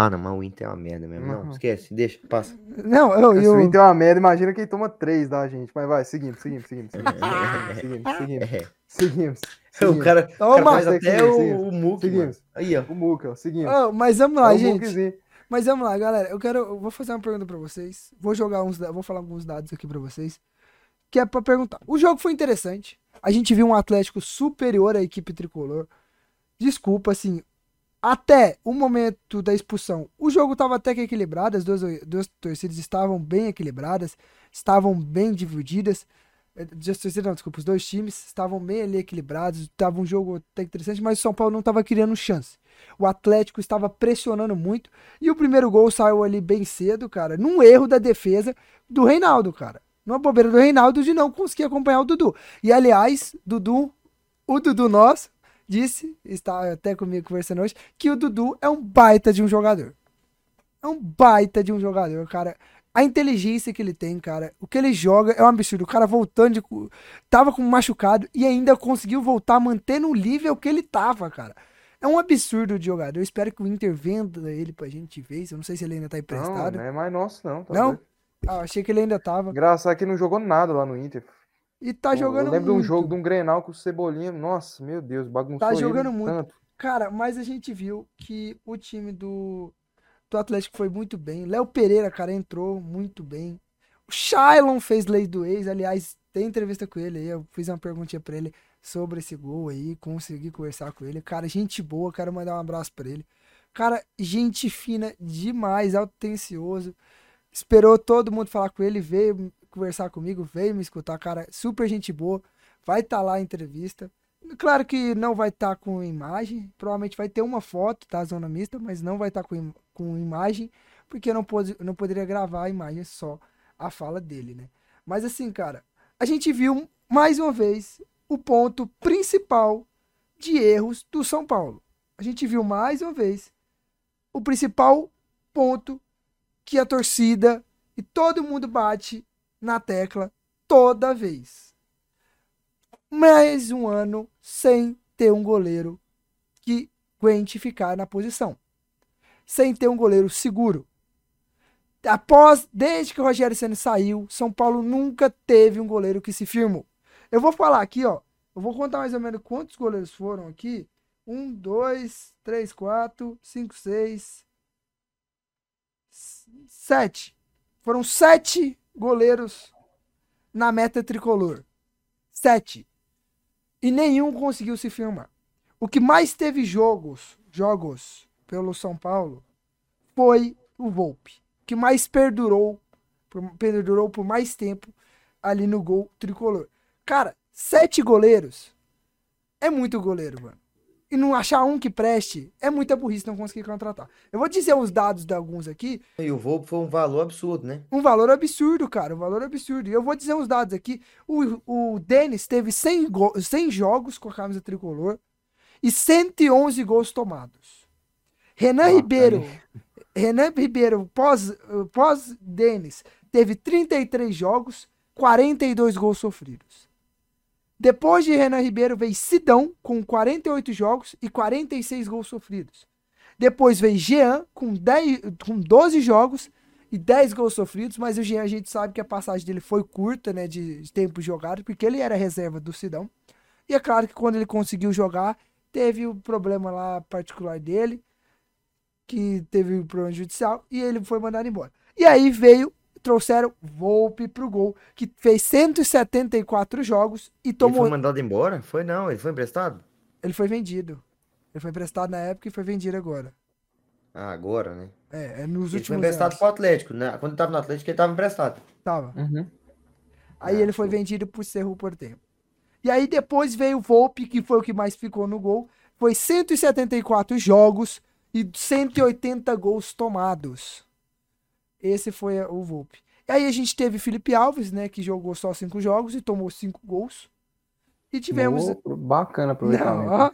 Ah, não, mas o Inter é uma merda mesmo. Não, Uhum. esquece, deixa, passa. Não, eu. Se o. Inter é uma merda, imagina quem toma 3 da gente. Mas vai, seguimos, seguimos, seguimos. Seguimos, seguimos, seguimos. É. Seguimos. O cara, o cara Toma. faz até o, o mano. Seguimos. Aí, ó. O Muca, seguimos. Oh, mas vamos lá, É gente. Mas vamos lá, galera. Eu quero. Eu vou fazer uma pergunta pra vocês. Vou jogar uns. Vou falar alguns dados aqui pra vocês. Que é pra perguntar. O jogo foi interessante. A gente viu um Atlético superior à equipe tricolor. Desculpa, assim. Até o momento da expulsão, o jogo tava até que equilibrado. As duas, duas torcidas estavam bem equilibradas. Estavam bem divididas. Eh, As torcidas, não, desculpa, os dois times estavam bem ali equilibrados. Tava um jogo até interessante, mas o São Paulo não tava criando chance. O Atlético estava pressionando muito. E o primeiro gol saiu ali bem cedo, cara, num erro da defesa do Reinaldo, cara. Numa bobeira do Reinaldo de não conseguir acompanhar o Dudu. E aliás, Dudu, o Dudu nosso, disse, está até comigo conversando hoje, que o Dudu é um baita de um jogador. É um baita de um jogador, cara. A inteligência que ele tem, cara, o que ele joga é um absurdo. O cara voltando de. Tava com machucado e ainda conseguiu voltar mantendo o nível que ele tava, cara. É um absurdo de jogador. Eu espero que o Inter venda ele pra gente ver. Eu não sei se ele ainda tá Não, emprestado. não é mais nosso, não. Tá Não? Ah, achei que ele ainda tava. Engraçado que não jogou nada lá no Inter. E tá Pô, jogando Eu lembro de um muito. jogo de um Grenal com o Cebolinha. Nossa, meu Deus, bagunçou Tá jogando muito. tanto. Cara, mas a gente viu que o time do, do Atlético foi muito bem. Léo Pereira, cara, entrou muito bem. O Shailon fez lei do ex. Aliás, tem entrevista com ele aí. Eu fiz uma perguntinha pra ele sobre esse gol aí. Consegui conversar com ele. Cara, gente boa. Quero mandar um abraço pra ele. Cara, gente fina demais, atencioso. Esperou todo mundo falar com ele, veio conversar comigo, veio me escutar. Cara, super gente boa. Vai estar lá a entrevista. Claro que não vai estar com imagem, provavelmente vai ter uma foto da zona mista, mas não vai estar com, im- com imagem, porque eu não, pode, não poderia gravar a imagem só a fala dele, né? Mas assim, cara, a gente viu mais uma vez o ponto principal de erros do São Paulo. A gente viu mais uma vez o principal ponto que a torcida e todo mundo bate na tecla toda vez mais um ano sem ter um goleiro que aguente ficar na posição. Sem ter um goleiro seguro. Após, desde que o Rogério Senna saiu, São Paulo nunca teve um goleiro que se firmou. Eu vou falar aqui, ó. Eu vou contar mais ou menos quantos goleiros foram aqui. Um, dois, três, quatro, cinco, seis, sete. Foram sete goleiros na meta tricolor. Sete. E nenhum conseguiu se firmar. O que mais teve jogos, jogos pelo São Paulo foi o Volpe. Que mais perdurou, perdurou por mais tempo ali no gol tricolor. Cara, sete goleiros é muito goleiro, mano. E não achar um que preste é muita burrice não conseguir contratar. Eu vou dizer os dados de alguns aqui, E o Volpe foi um valor absurdo, né? um valor absurdo, cara. Um valor absurdo. E eu vou dizer uns dados aqui. O, o Denis teve 100, go- 100 jogos com a camisa tricolor e 111 gols tomados. Renan Ah, Ribeiro. aí. Renan Ribeiro, pós, pós Denis, teve 33 jogos, 42 gols sofridos. Depois de Renan Ribeiro veio Sidão com 48 jogos e 46 gols sofridos. Depois veio Jean com, 10, com 12 jogos e 10 gols sofridos, mas o Jean a gente sabe que a passagem dele foi curta, né, de, de tempo jogado, porque ele era reserva do Sidão. E é claro que quando ele conseguiu jogar, teve o problema lá particular dele, que teve um problema judicial, e ele foi mandado embora. E aí veio, trouxeram Volpe pro gol, que fez 174 jogos e Ele tomou. foi mandado embora? Foi não, ele foi emprestado? Ele foi vendido. Ele foi emprestado na época e foi vendido agora. Ah, agora, né? É, é nos Ele foi últimos emprestado anos. pro Atlético, né? Quando ele tava no Atlético, ele tava emprestado. Tava. Uhum. Aí Ah, ele foi show. vendido por Cerro Porteño. E aí depois veio o Volpe, que foi o que mais ficou no gol. Foi 174 jogos e 180 gols tomados. Esse foi o Volpe. E aí a gente teve Felipe Alves, né, que jogou só cinco jogos e tomou cinco gols. E tivemos, Ô, bacana aproveitamento. Não, ó.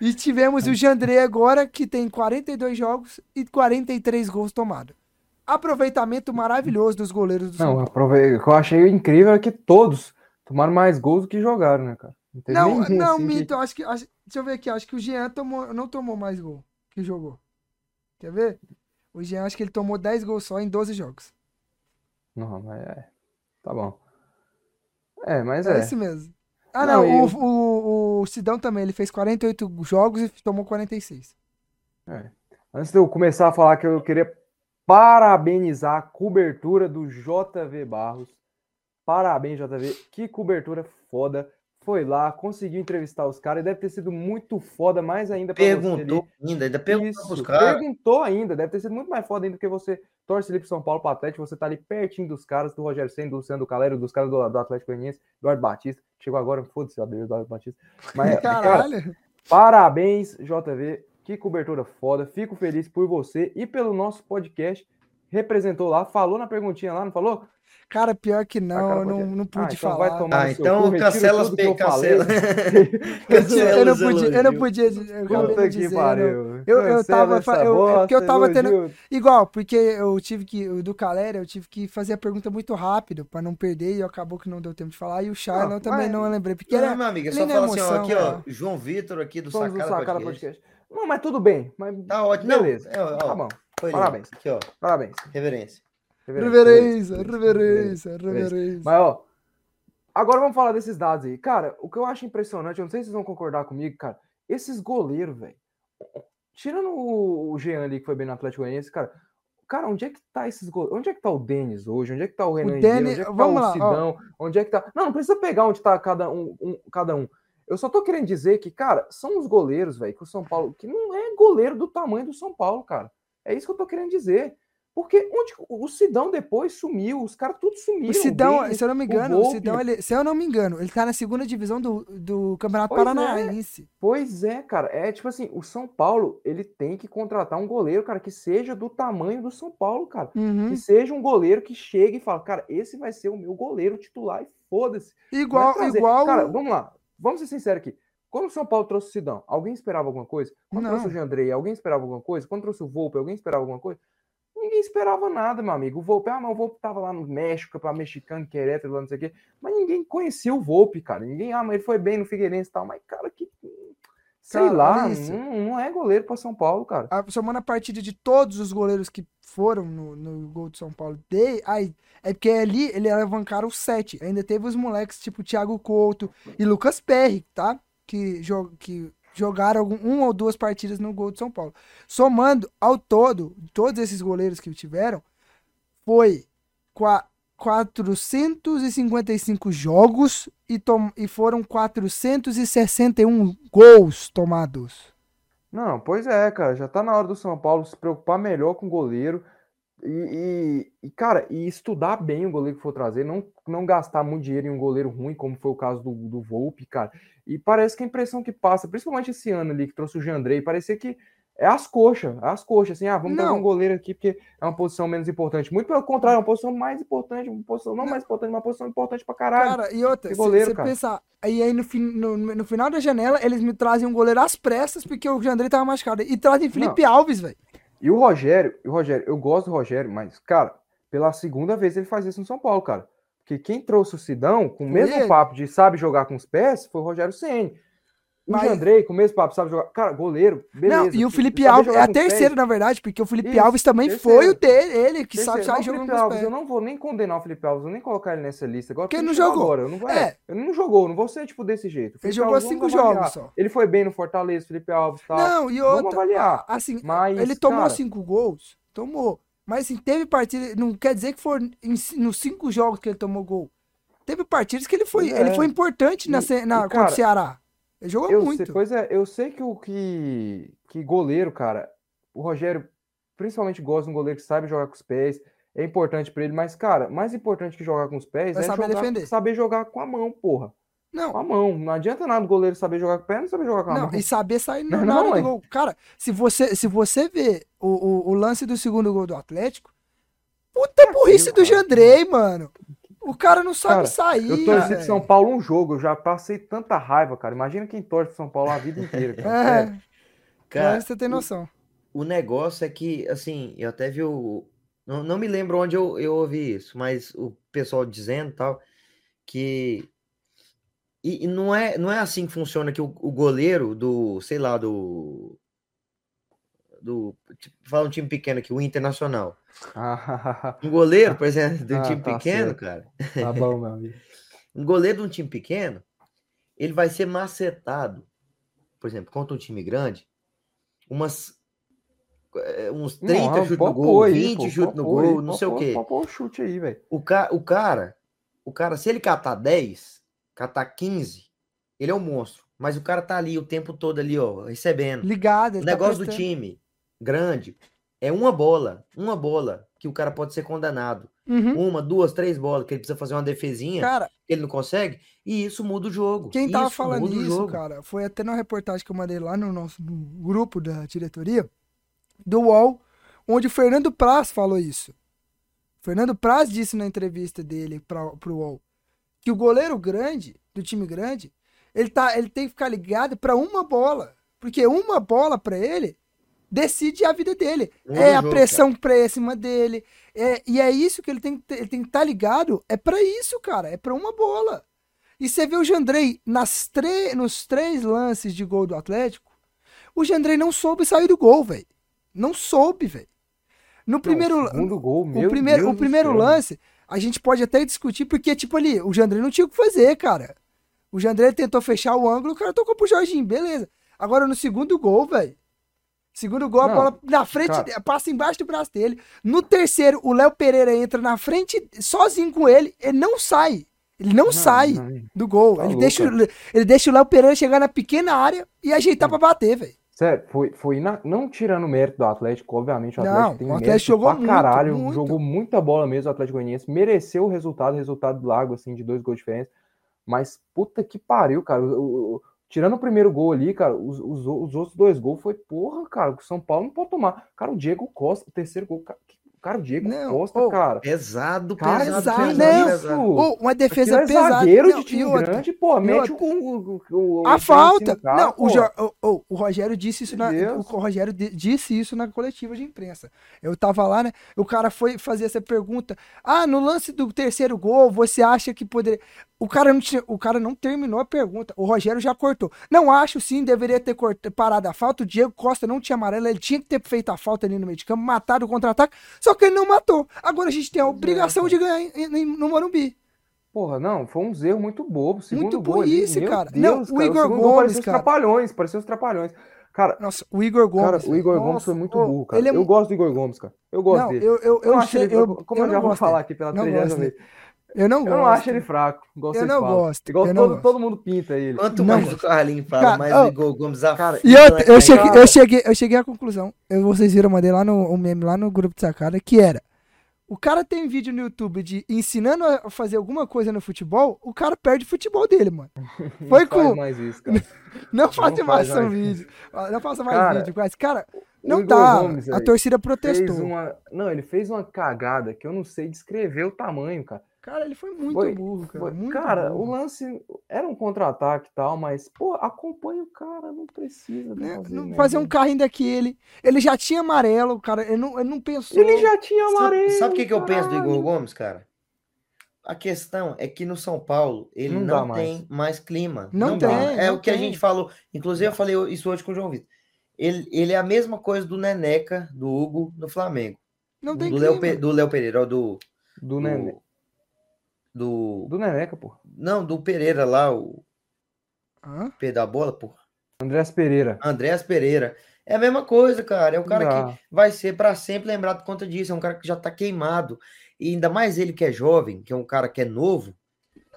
e tivemos o Jandrei agora, que tem 42 jogos e 43 gols tomados. Aproveitamento maravilhoso dos goleiros do Não, aprove- o que eu achei incrível é que todos tomaram mais gols do que jogaram, né, cara? Não, ninguém não, assim que- Mito, acho que. acho- deixa eu ver aqui, acho que o Jean tomou, não tomou mais gol que jogou. Quer ver? O Jean, acho que ele tomou 10 gols só em 12 jogos. Não, mas é. Tá bom. É, mas É, é. isso mesmo. Ah, Não, não, o, o, o Sidão também, ele fez 48 jogos e tomou 46. Antes de eu começar a falar que eu queria parabenizar a cobertura do JV Barros. Parabéns, JV. Que cobertura foda. Foi lá, conseguiu entrevistar os caras. e Deve ter sido muito foda, mais ainda pra você ali. Perguntou ainda, ainda perguntou pros caras. perguntou ainda. Deve ter sido muito mais foda ainda porque você torce ali pro São Paulo, pro Atlético, você tá ali pertinho dos caras, do Rogério Senna, do Luciano do Calero, dos caras do, do Atlético Goianiense, Eduardo Batista. Chegou agora, foda-se, o Eduardo Batista. Mas, cara, Caralho. Parabéns, JV. Que cobertura foda. Fico feliz por você e pelo nosso podcast. Representou lá, falou na perguntinha lá, não falou? Cara, pior que Ah, não, cara, eu não, não Ah, pude então falar. vai tomar Ah, então cu, cancela as eu falei. cancela. Eu não podia, eu não podia, eu Puta não que pariu. Eu- eu tava eu- é porque eu bosta, tava tendo-. Igual, porque eu tive que, o do Calera, eu tive que fazer a pergunta muito rápido pra não perder e acabou que não deu tempo de falar. E o Charlon Não, também mas- não lembrei, porque Não, era, meu amigo, é ele só na falar assim, ó, emoção, aqui, ó. João Vitor aqui do Somos do Sacada, Podcast. Podcast. Não, mas tudo bem. Mas Tá ótimo. Beleza. é, ó, Tá bom. Foi lindo. Parabéns. Aqui, ó, Parabéns. reverência. reverência, reverência. reverência, reverência. Mas, ó, agora vamos falar desses dados aí. Cara, o que eu acho impressionante, eu não sei se vocês vão concordar comigo, cara, esses goleiros, velho. Tirando o o Jean ali, que foi bem no Atlético Goianiense, cara, cara, onde é que tá esses goleiros? Onde é que tá o Denis hoje? Onde é que tá o Renan Ribeiro? Denis- Onde é que tá vamos o lá, ó. Sidão? Onde é que tá... Não, não precisa pegar onde tá cada um, um- cada um. Eu só tô querendo dizer que, cara, são os goleiros, velho, que o São Paulo, que não é goleiro do tamanho do São Paulo, cara. É isso que eu tô querendo dizer. Porque onde o Sidão depois sumiu, os caras tudo sumiram. O Sidão, se eu não me o engano, o Volpe. Sidão, ele, se eu não me engano, ele tá na segunda divisão do, do Campeonato Pois é. Paranaense. Pois é, cara. É tipo assim, o São Paulo, ele tem que contratar um goleiro, cara, que seja do tamanho do São Paulo, cara. Uhum. Que seja um goleiro que chegue e fale, cara, esse vai ser o meu goleiro titular e foda-se. É Igual, trazer- igual. Cara, vamos lá. Vamos ser sinceros aqui. Quando o São Paulo trouxe o Sidão, alguém esperava alguma coisa? Quando Não. trouxe o Jandrei, alguém esperava alguma coisa? Quando trouxe o Volpe, alguém esperava alguma coisa? Ninguém esperava nada, meu amigo. O Volpe, ah, mas o Volpe tava lá no México, para mexicano, Querétaro, lá não sei o quê. Mas ninguém conhecia o Volpe, cara. Ninguém, ah, mas ele foi bem no Figueirense e tal. Mas, cara, que. Sei Cara, lá, não, não é goleiro para São Paulo, cara. a, somando a partida de todos os goleiros que foram no, no gol do São Paulo, de, aí, é porque ali ele alavancaram sete. Ainda teve os moleques tipo Thiago Couto e Lucas Perry, tá? Que, jo que jogaram uma ou duas partidas no gol do São Paulo. Somando ao todo, todos esses goleiros que tiveram, foi qua- 455 jogos e, tom e foram 461 gols tomados. Não, pois é, cara. Já tá na hora do São Paulo se preocupar melhor com o goleiro. E, e- e, cara, e estudar bem o goleiro que for trazer, não, não gastar muito dinheiro em um goleiro ruim, como foi o caso do, do Volpe, cara. E parece que a impressão que passa, principalmente esse ano ali que trouxe o Jandrei, parecia que é as coxas, é as coxas, assim, ah, vamos trazer Não. um goleiro aqui porque é uma posição menos importante. Muito pelo contrário, é uma posição mais importante, uma posição não, Não. mais importante, uma posição importante pra caralho. Cara, e outra, você pensar, aí, aí no, no, no final da janela, eles me trazem um goleiro às pressas, porque o Jandrei tava machucado. E trazem Felipe Alves, velho. E o Rogério, o Rogério, eu gosto do Rogério, mas, cara, pela segunda vez ele faz isso no São Paulo, cara. Porque quem trouxe o Sidão, com o mesmo ele. papo de sabe jogar com os pés, foi o Rogério Ceni. O Mas- Jandrei, com o mesmo papo, sabe jogar. Cara, goleiro, beleza. Não, e o Felipe Alves, é jogar terceira, na verdade, porque o Felipe Isso, Alves também terceira. foi o dele, ele que sabe terceiro. sair Não, jogando Felipe Alves, pés. eu não vou nem condenar o Felipe Alves, eu nem colocar ele nessa lista. Agora, Porque ele não jogou. Agora, eu não vou, É. é, ele não jogou, não vou ser tipo desse jeito. Ele jogou Alves, cinco vamos jogos só. Ele foi bem no Fortaleza, Felipe Alves, tal. Não, e Vamos outra, avaliar. assim, Mas, ele tomou cara, cinco gols, tomou. Mas assim, teve partida, não quer dizer que foram nos cinco jogos que ele tomou gol. Teve partidas que ele foi, Pois ele é. foi importante na, na, e, contra cara, o Ceará. Ele jogou Eu muito. sei, pois é, eu sei que o que, que goleiro, cara, o Rogério principalmente gosta de um goleiro que sabe jogar com os pés, é importante pra ele, mas, cara, mais importante que jogar com os pés Vai é saber jogar- defender. saber jogar com a mão, porra. Com Não, a mão. Não adianta nada o goleiro saber jogar com o pé, não saber jogar com a não, mão. e saber sair na, Não, na não, do é. gol. Cara, se você, se você ver o, o, o lance do segundo gol do Atlético, puta burrice do. Jandrei, mano. O cara não sabe Cara, sair. Eu torci pro velho. São Paulo um jogo, eu já passei tanta raiva, cara. Imagina quem torce pro São Paulo a vida inteira, cara. É. Cara, você tem noção. o negócio é que, assim, eu até vi o. Não, não me lembro onde eu, eu ouvi isso, mas o pessoal dizendo tal, que. E, e não, é, não é assim que funciona que o, o goleiro do, sei lá, do. Do. tipo, Fala um time pequeno aqui, o Internacional. Ah, Um goleiro, por exemplo, de um Ah, time tá pequeno, certo. cara. tá bom, meu amigo. Um goleiro de um time pequeno, ele vai ser macetado, por exemplo, contra um time grande, umas. eh, Uns 30 Não, chutes no gol, aí, 20 pô, no pôr aí, gol, não sei o pôr- quê. Pôr o chute aí, velho. O, ca o cara, o cara, se ele catar 10, catar 15, ele é um monstro. Mas o cara tá ali o tempo todo ali, ó, recebendo. Ligado, O ele tá negócio do prestando- time grande é uma bola, uma bola que o cara pode ser condenado. Uhum. Uma, duas, três bolas que ele precisa fazer uma defesinha, Cara, que ele não consegue, e isso muda o jogo. quem tava Isso falando muda o isso, cara, foi até na reportagem que eu mandei lá no nosso no grupo da diretoria do UOL, onde o Fernando Praz falou isso. O Fernando Praz disse na entrevista dele para pro UOL que o goleiro grande, do time grande, ele, tá, ele tem que ficar ligado para uma bola. Porque uma bola para ele decide a vida dele. É a pressão pra cima dele. É, e é isso que ele tem, ele tem que estar ligado. É pra isso, cara. É pra uma bola. E você vê o Jandrei nas tre nos três lances de gol do Atlético. O Jandrei não soube sair do gol, velho. Não soube, velho. No primeiro, Não, o segundo gol, meu o primeiro, Deus o primeiro lance, a gente pode até discutir, porque, tipo, ali, o Jandrei não tinha o que fazer, cara. O Jandrei tentou fechar o ângulo, o cara tocou pro Jorginho, beleza. Agora, no segundo gol, velho. Segundo gol, a Não, bola na frente, cara. passa embaixo do braço dele. No terceiro, o Léo Pereira entra na frente, sozinho com ele, ele não sai. Ele não, Não, sai não. do gol. Tá ele, louco, deixa, cara. ele deixa o Léo Pereira chegar na pequena área e ajeitar pra bater, velho. Sério, foi, foi na- não tirando o mérito do Atlético, obviamente o Não, Atlético tem o Atlético mérito jogou pra muito, caralho, muito. jogou muita bola mesmo o Atlético Goianiense, mereceu o resultado, resultado do Lago, assim, de dois gols de diferença, mas puta que pariu, cara, o- o- tirando o primeiro gol ali, cara, os, os, os outros dois gols foi, porra, cara, o São Paulo não pode tomar, cara, o Diego Costa, o terceiro gol, cara, cara, o Diego Não, Costa, ô, cara, Pesado, Cara, pesado, pesado, pesado, não. pesado. Ou uma defesa é pesada. zagueiro Não, de e time grande, pô, mete o, o, o, o A o falta. cara, não, pô. o, Jo- o, Rogério disse isso na, Deus. o Rogério di- disse isso na coletiva de imprensa. Eu tava lá, né? O cara foi fazer essa pergunta. Ah, no lance do terceiro gol, você acha que poderia. O cara não tinha, o cara não terminou a pergunta. O Rogério já cortou. Não acho sim, deveria ter cort- parado a falta. O Diego Costa não tinha amarelo, ele tinha que ter feito a falta ali no meio de campo, matado o contra-ataque. Só que ele não matou. Agora a gente tem a obrigação de ganhar em- em- no Morumbi. Porra, não, foi um erro muito bobo. o Segundo Muito gol burrice, cara. Deus, Não, o cara, Igor gol Gomes, os trapalhões, parecia os trapalhões. Cara, Nossa, o Igor Gomes. cara, o Igor velho. Gomes foi Nossa, muito burro, cara. É Eu gosto do Igor Gomes, cara. Eu gosto Não, dele. eu, eu, eu, sei- ele- eu- como eu, já vou falar dele. aqui pela Não trilhagem gosto vez. Eu não Eu gosto. não acho ele fraco, igual Eu vocês não falam. gosto, Igual eu não todo, gosto. todo mundo pinta ele. Quanto Não, mais mano. o Carlinho fala, Cara, mais ó, o Igor Gomes afunda. E eu né, cheguei, cara? eu cheguei, eu cheguei à conclusão. Eu, vocês viram, eu mandei lá no um meme lá no grupo de sacada, que era. O cara tem vídeo no YouTube de ensinando a fazer alguma coisa no futebol, o cara perde o futebol dele, mano. Foi Não faz com. mais isso, cara. Não faça mais faz um vídeo. Não faça mais Cara, vídeo, mas, cara, não dá. Gomes, a torcida protestou. uma... Não, ele fez uma cagada que eu não sei descrever o tamanho, cara. Cara, ele foi muito Foi- burro, cara. Foi- muito cara, burro. o lance era um contra-ataque e tal, mas, pô, acompanha o cara, não precisa Né? fazer, Não merda. fazer um carrinho daquele. Ele já tinha amarelo, cara. Ele não, ele não pensou. Ele já tinha amarelo. sabe o que, que eu penso do Igor. Gomes, cara? A questão é que no São Paulo ele Não não, dá mais. tem mais clima. Não dá. tem, É não o que a tem. gente falou. Inclusive, eu falei isso hoje com o João Vitor. Ele, ele é a mesma coisa do Neneca, do Hugo, no Flamengo. Não tem do Léo, clima. Pe- do Léo Pereira, do. Do, Do, Nené, do. do Neneca, pô. Não, do Pereira lá, o Hã? Pedro da bola, pô. Andrés Pereira. Andréas Pereira. É a mesma coisa, cara. É o cara Dá. que vai ser para sempre lembrado por conta disso. É um cara que já tá queimado. E ainda mais ele que é jovem, que é um cara que é novo,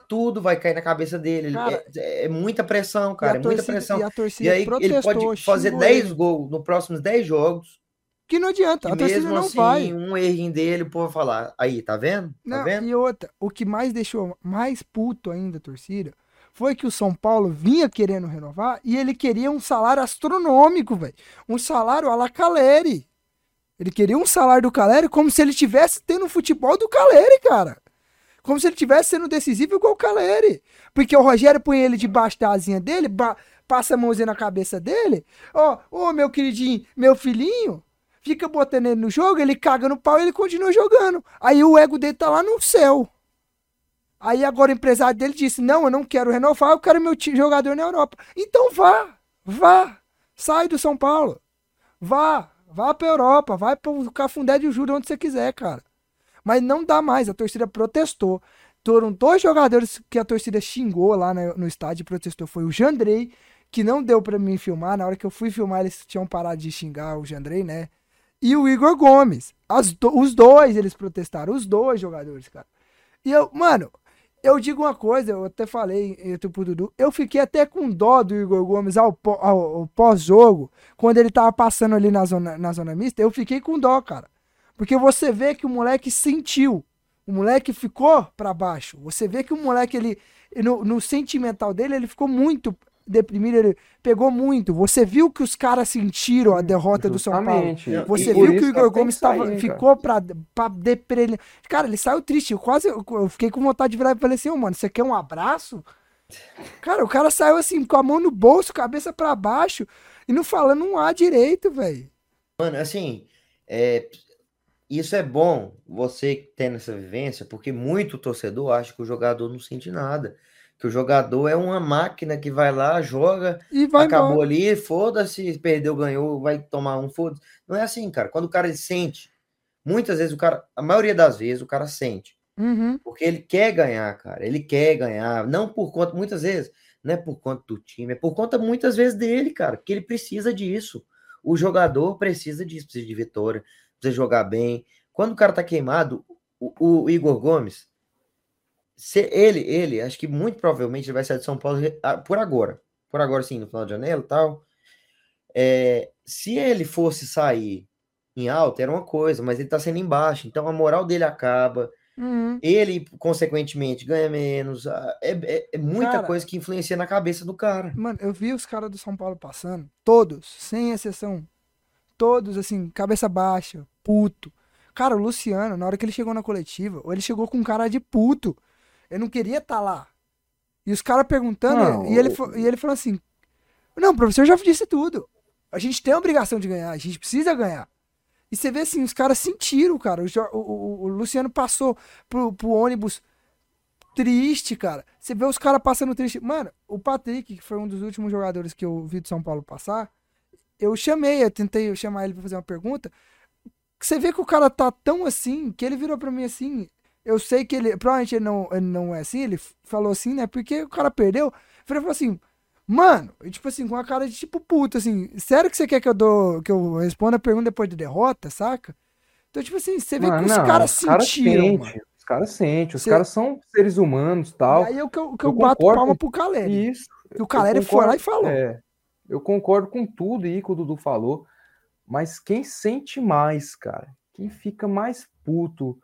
tudo vai cair na cabeça dele. Ele- Cara, é, é muita pressão, E cara. É muita pressão. E a E torcida aí ele pode fazer xingou 10 ele. gols nos próximos 10 jogos. Que não adianta, E a torcida mesmo não assim, vai. um errinho dele, o povo vai falar. Aí, tá vendo? Tá Não, vendo? e outra, o que mais deixou mais puto ainda a torcida foi que o São Paulo vinha querendo renovar e ele queria um salário astronômico, velho. Um salário a la Caleri. Ele queria um salário do Caleri como se ele tivesse tendo o futebol do Caleri, cara. Como se ele tivesse sendo decisivo igual o Caleri. Porque o Rogério põe ele debaixo da asinha dele, passa a mãozinha na cabeça dele. Ó, ô meu queridinho, meu filhinho, fica botando ele no jogo, ele caga no pau e ele continua jogando. Aí o ego dele tá lá no céu. Aí agora o empresário dele disse: Não, eu não quero renovar, eu quero meu jogador na Europa. Então vá, vá, sai do São Paulo. Vá, vá pra Europa, vai pro Cafundé de Júlio, onde você quiser, cara. Mas não dá mais, a torcida protestou. Foram dois jogadores que a torcida xingou lá no, estádio e protestou. Foi o Jandrei, que não deu pra mim filmar. Na hora que eu fui filmar, eles tinham parado de xingar o Jandrei, né? E o Igor Gomes. Do- os dois eles protestaram, os dois jogadores, cara. E eu, mano, eu digo uma coisa, eu até falei tô pro Dudu, eu fiquei até com dó do Igor Gomes ao, ao- ao pós-jogo, quando ele tava passando ali na zona, na zona mista, eu fiquei com dó, cara. Porque você vê que o moleque sentiu, o moleque ficou pra baixo, você vê que o moleque, ele, no, no sentimental dele, ele ficou muito deprimido, ele pegou muito, você viu que os caras sentiram a derrota do São Paulo. Justamente. Você E viu que o Igor Gomes sair, tava, cara. ficou pra, pra deprele... Cara, ele saiu triste. Eu quase eu, fiquei com vontade de virar e falei assim, ô, mano, você quer um abraço? Cara, o cara saiu assim, com a mão no bolso, cabeça pra baixo, e não falando um A direito, velho. Mano, assim, é, isso é bom você tendo essa vivência, porque muito torcedor acha que o jogador não sente nada. Que o jogador é uma máquina que vai lá, joga, E vai acabou embora. ali, foda-se, perdeu, ganhou, vai tomar um, foda-se. Não é assim, cara. Quando o cara sente, muitas vezes o cara, a maioria das vezes o cara sente. Uhum. Porque ele quer ganhar, cara. Ele quer ganhar. Não por conta, muitas vezes, não é por conta do time, é por conta muitas vezes dele, cara. Porque ele precisa disso. O jogador precisa disso, precisa de vitória, precisa jogar bem. Quando o cara tá queimado, o, o Igor Gomes, se ele, ele, acho que muito provavelmente ele vai sair de São Paulo ah, por agora. Por agora, sim, no final de janeiro e tal. É, se ele fosse sair em alta, era uma coisa, mas ele tá sendo embaixo. Então a moral dele acaba Uhum. ele, consequentemente, ganha menos. ah, É, é- é muita Cara- coisa que influencia na cabeça do cara. Mano, eu vi os caras do São Paulo passando, todos, sem exceção. Todos, assim, cabeça baixa, puto. Cara, o Luciano, na hora que ele chegou na coletiva, ele chegou com cara de puto. Eu não queria estar lá. E os caras perguntando, Não, e, ele, e ele falou assim: Não, o professor já disse tudo. A gente tem a obrigação de ganhar, a gente precisa ganhar. E você vê assim, os caras sentiram, cara. O- o- o Luciano passou pro, pro ônibus triste, cara. Você vê os caras passando triste. Mano, o Patrick, que foi um dos últimos jogadores que eu vi do São Paulo passar, eu chamei, eu tentei chamar ele pra fazer uma pergunta. Você vê que o cara tá tão assim, que ele virou pra mim assim. Eu sei que ele, provavelmente ele não, ele não é assim, ele falou assim, né? Porque o cara perdeu. Ele falou assim, mano, e tipo assim, com a cara de tipo puto, assim, sério que você quer que eu dou, que eu responda a pergunta depois de derrota, saca? Então, tipo assim, você vê Mano, que os caras sentiram, mano. Os caras sentem, os Cê- caras são seres humanos tal. E aí eu, que eu, que eu eu bato concordo palma pro Caleri. Isso. Que o Caleri foi concordo- lá e falou. É, eu concordo com tudo aí que o Dudu falou, mas quem sente mais, cara, quem fica mais puto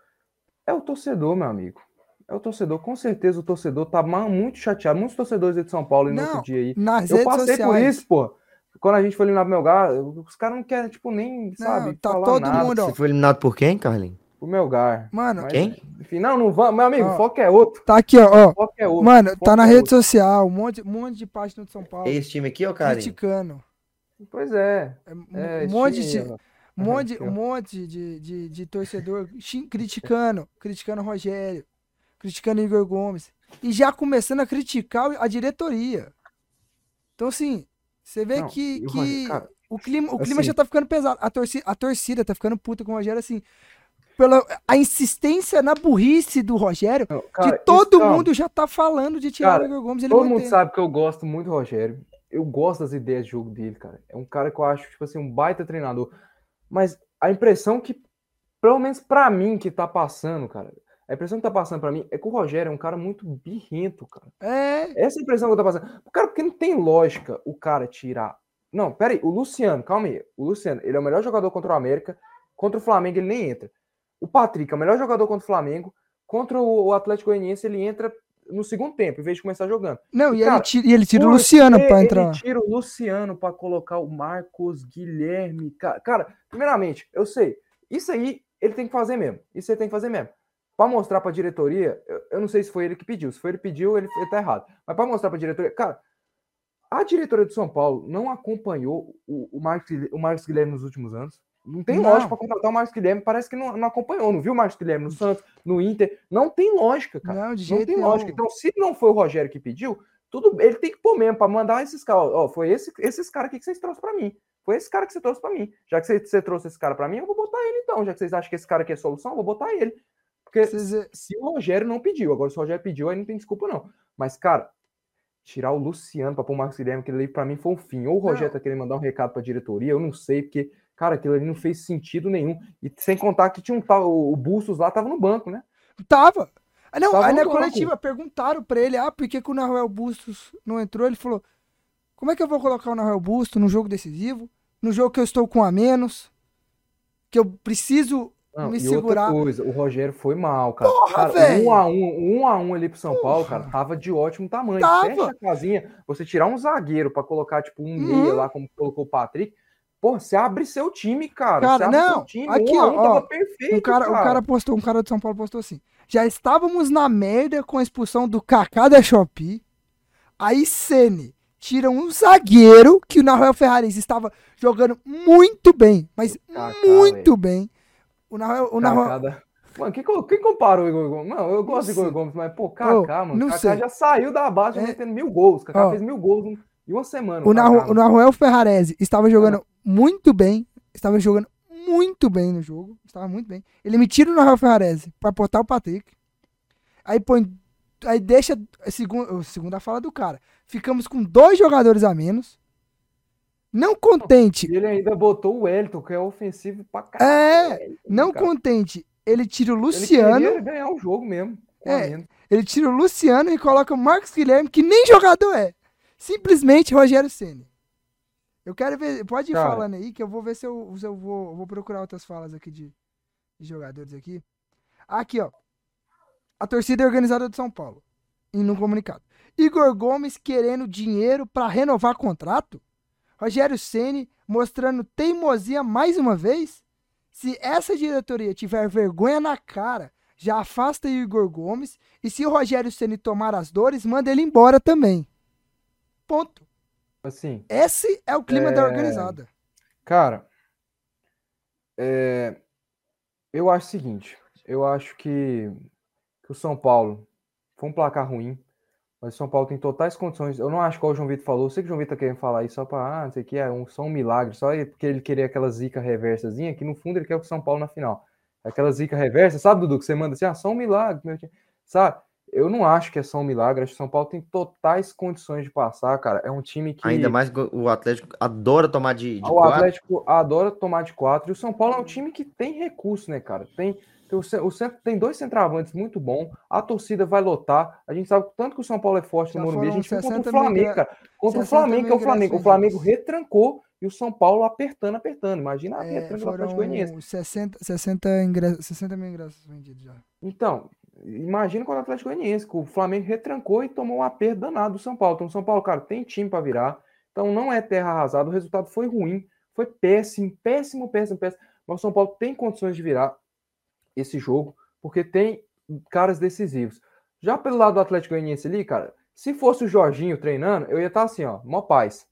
é o torcedor, meu amigo. É o torcedor, com certeza o torcedor tá muito chateado. Muitos torcedores aí de São Paulo no outro dia aí. Nas Eu redes passei por sociais. isso, pô. Quando a gente foi eliminar pro Melgar, os caras não querem, tipo, nem, Não, sabe, tá falar todo nada mundo, ó. Você foi eliminado por quem, Carlinhos? pro Melgar. Mano, Mas, Quem? Enfim, não, não vamos. Meu amigo, Ó. o foco é outro. tá aqui, ó. foco é outro. Mano, tá na é rede outro. social, um monte, um monte de página de São Paulo. É esse time aqui, ó, Carlinhos? criticando. Pois é. É, um é monte esse de. time, ó. Um monte, um monte de, de, de torcedor criticando, criticando o Rogério, criticando o Igor Gomes. E já começando a criticar a diretoria. Então, assim, você vê Não, que, o que Rogério, cara, o clima, o clima assim- já tá ficando pesado. A torcida, a torcida tá ficando puta com o Rogério, assim. Pela a insistência na burrice do Rogério, Não, cara, que todo isso, calma. mundo já tá falando de tirar Cara, o Igor Gomes. Ele Todo mundo mantém. sabe que eu gosto muito do Rogério. Eu gosto das ideias de jogo dele, cara. É um cara que eu acho, tipo assim, um baita treinador. Mas a impressão que, pelo menos pra mim, que tá passando, cara, a impressão que tá passando pra mim é que o Rogério é um cara muito birrento, cara. É, Essa é a impressão que eu tô passando. O cara, porque não tem lógica o cara tirar. Não, pera aí, o Luciano, calma aí. O Luciano, ele é o melhor jogador contra o América. Contra o Flamengo, ele nem entra. O Patrick é o melhor jogador contra o Flamengo. Contra o o Atlético Goianiense, ele entra no segundo tempo, em vez de começar jogando. não, e, Cara, ele tira, e ele tira o Luciano pra entrar. Ele tira o Luciano pra colocar o Marcos Guilherme. Ca- Cara, primeiramente, eu sei. Isso aí ele tem que fazer mesmo. Isso ele tem que fazer mesmo. para mostrar para a diretoria, eu, eu, não sei se foi ele que pediu. Se foi ele que pediu, ele, ele tá errado. Mas para mostrar para a diretoria, cara, a diretoria do São Paulo não acompanhou o, o, Marcos, o Marcos Guilherme nos últimos anos. Não tem não. lógica para contratar o Marcos Guilherme. Parece que não, não, acompanhou. Não viu o Marcos Guilherme no Santos, no Inter. Não tem lógica, cara. Não, de jeito não tem lógica. Então, se não foi o Rogério que pediu, tudo ele tem que pôr mesmo para mandar esses caras. Ó, foi esse, esses caras aqui que vocês trouxeram para mim. Foi esse cara que você trouxe para mim. Já que você, você, trouxe esse cara para mim, eu vou botar ele então. Já que vocês acham que esse cara aqui é solução, eu vou botar ele. Porque se, se o Rogério não pediu, agora se o Rogério pediu, aí não tem desculpa, não. Mas, cara, tirar o Luciano para pôr o Marcos Guilherme, aquele ali para mim foi um fim. Ou o Rogério não. tá querendo mandar um recado para a diretoria, eu não sei, porque, cara, aquilo ali não fez sentido nenhum. E sem contar que tinha um tal, o Bustos lá tava no banco, né? Tava. Ah, não, tava aí na coletiva perguntaram para ele, ah, por que, que o Nahuel Bustos não entrou? Ele falou, como é que eu vou colocar o Nahuel Bustos no jogo decisivo? No jogo que eu estou com a menos? Que eu preciso não, me segurar. Outra coisa, o Rogério foi mal, cara. Porra, cara um a um, um a um ali pro São Porra. Paulo, cara, tava de ótimo tamanho. Tava. Fecha a casinha, você tirar um zagueiro para colocar, tipo, um meia uhum. lá, como colocou o Patrick. Pô, você abre seu time, cara. Cara, não. Time, aqui, um ó, ó perfeito, um cara, cara, O cara postou, um cara de São Paulo postou assim. Já estávamos na merda com a expulsão do Kaká da Shopee. Aí Sene tira um zagueiro que o Nahuel Ferraris estava jogando muito bem, mas Kaká, muito véio. bem. O Nahuel. O Nahuel... Mano, quem, quem compara o Igor Gomes? Não, eu gosto do Igor Gomes, mas, pô, Kaká, oh, mano. Kaká sei. já saiu da base é... metendo mil gols. Kaká oh. fez mil gols em uma semana. O, Nahu, o Nahuel Ferrarese estava jogando. Muito bem. Estava jogando muito bem no jogo. Estava muito bem. Ele me tira o Nahuel Ferrarese para botar o Patrick. Aí põe. Aí deixa segunda, a segunda fala do cara. Ficamos com dois jogadores a menos. Não contente. Ele ainda botou o Wellington, que é ofensivo pra caralho. É, não cara. contente. Ele tira o Luciano. Ele ganhar o jogo mesmo. É, ele tira o Luciano e coloca o Marcos Guilherme, que nem jogador é. Simplesmente Rogério Ceni. Eu quero ver. Pode ir cara. falando aí, que eu vou ver se eu, se eu vou, vou procurar outras falas aqui de, de jogadores aqui. Aqui, ó. A torcida é organizada de São Paulo. Em um comunicado. Igor Gomes querendo dinheiro para renovar contrato? Rogério Ceni mostrando teimosia mais uma vez? Se essa diretoria tiver vergonha na cara, já afasta o Igor Gomes e se o Rogério Ceni tomar as dores, manda ele embora também. Ponto. Assim. Esse é o clima é... da organizada. Cara, é... eu acho o seguinte, eu acho que, que o São Paulo foi um placar ruim. Mas o São Paulo tem totais condições. Eu não acho que o João Vitor falou. Eu sei que o João Vitor tá querendo falar isso só para, ah, não sei o que, é um, só um milagre, só porque ele queria aquela zica reversazinha, que no fundo ele quer o São Paulo na final. Aquela zica reversa, sabe, Dudu, que você manda assim, ah, só um milagre, meu time. Sabe? Eu não acho que é só um milagre. Acho que o São Paulo tem totais condições de passar, cara. É um time que. Ainda mais o Atlético adora tomar de, de O quatro. Atlético adora tomar de quatro. E o São Paulo é um time que tem recurso, né, cara? Tem o centro tem dois centroavantes muito bom, a torcida vai lotar. A gente sabe tanto que o São Paulo é forte no Morumbi. A gente viu contra o Flamengo, cara. Contra o Flamengo, que é o Flamengo. O Flamengo retrancou e o São Paulo apertando, apertando. Imagina a é, retranca do Atlético Goianiense. 60, 60, ingressos, 60 mil ingressos vendidos já. Então, imagina quando o Atlético Goianiense, que o Flamengo retrancou e tomou um aperto danado do São Paulo. Então, o São Paulo, cara, tem time para virar. Então, não é terra arrasada. O resultado foi ruim, foi péssimo, péssimo, péssimo, péssimo. Mas o São Paulo tem condições de virar esse jogo, porque tem caras decisivos. Já pelo lado do Atlético Goianiense ali, cara, se fosse o Jorginho treinando, eu ia estar tá assim, ó, mó paz.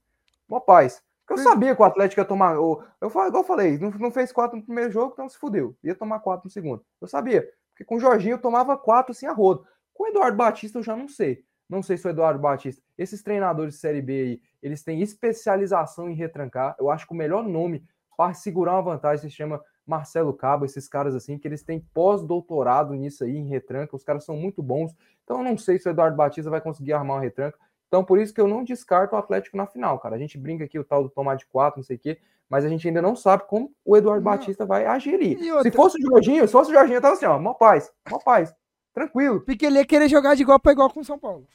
Mó paz. Porque eu sabia que o Atlético ia tomar. Eu, eu, igual eu falei, não, não fez quatro no primeiro jogo, então se fudeu. Ia tomar quatro no segundo. Eu sabia. Porque com o Jorginho eu tomava quatro assim a rodo. Com o Eduardo Batista eu já não sei. Não sei se o Eduardo Batista. Esses treinadores de Série B aí, eles têm especialização em retrancar. Eu acho que o melhor nome para segurar uma vantagem se chama Marcelo Cabo, esses caras assim, que eles têm pós-doutorado nisso aí, em retranca, os caras são muito bons. Então eu não sei se o Eduardo Batista vai conseguir armar uma retranca. Então por isso que eu não descarto o Atlético na final, cara. A gente brinca aqui o tal do tomar de quatro, não sei o quê, mas a gente ainda não sabe como o Eduardo não. Batista vai agerir. Se fosse o Jorginho, se fosse o Jorginho, eu tava assim, ó, mó paz, mó paz, tranquilo. Porque ele ia querer jogar de igual para igual com o São Paulo.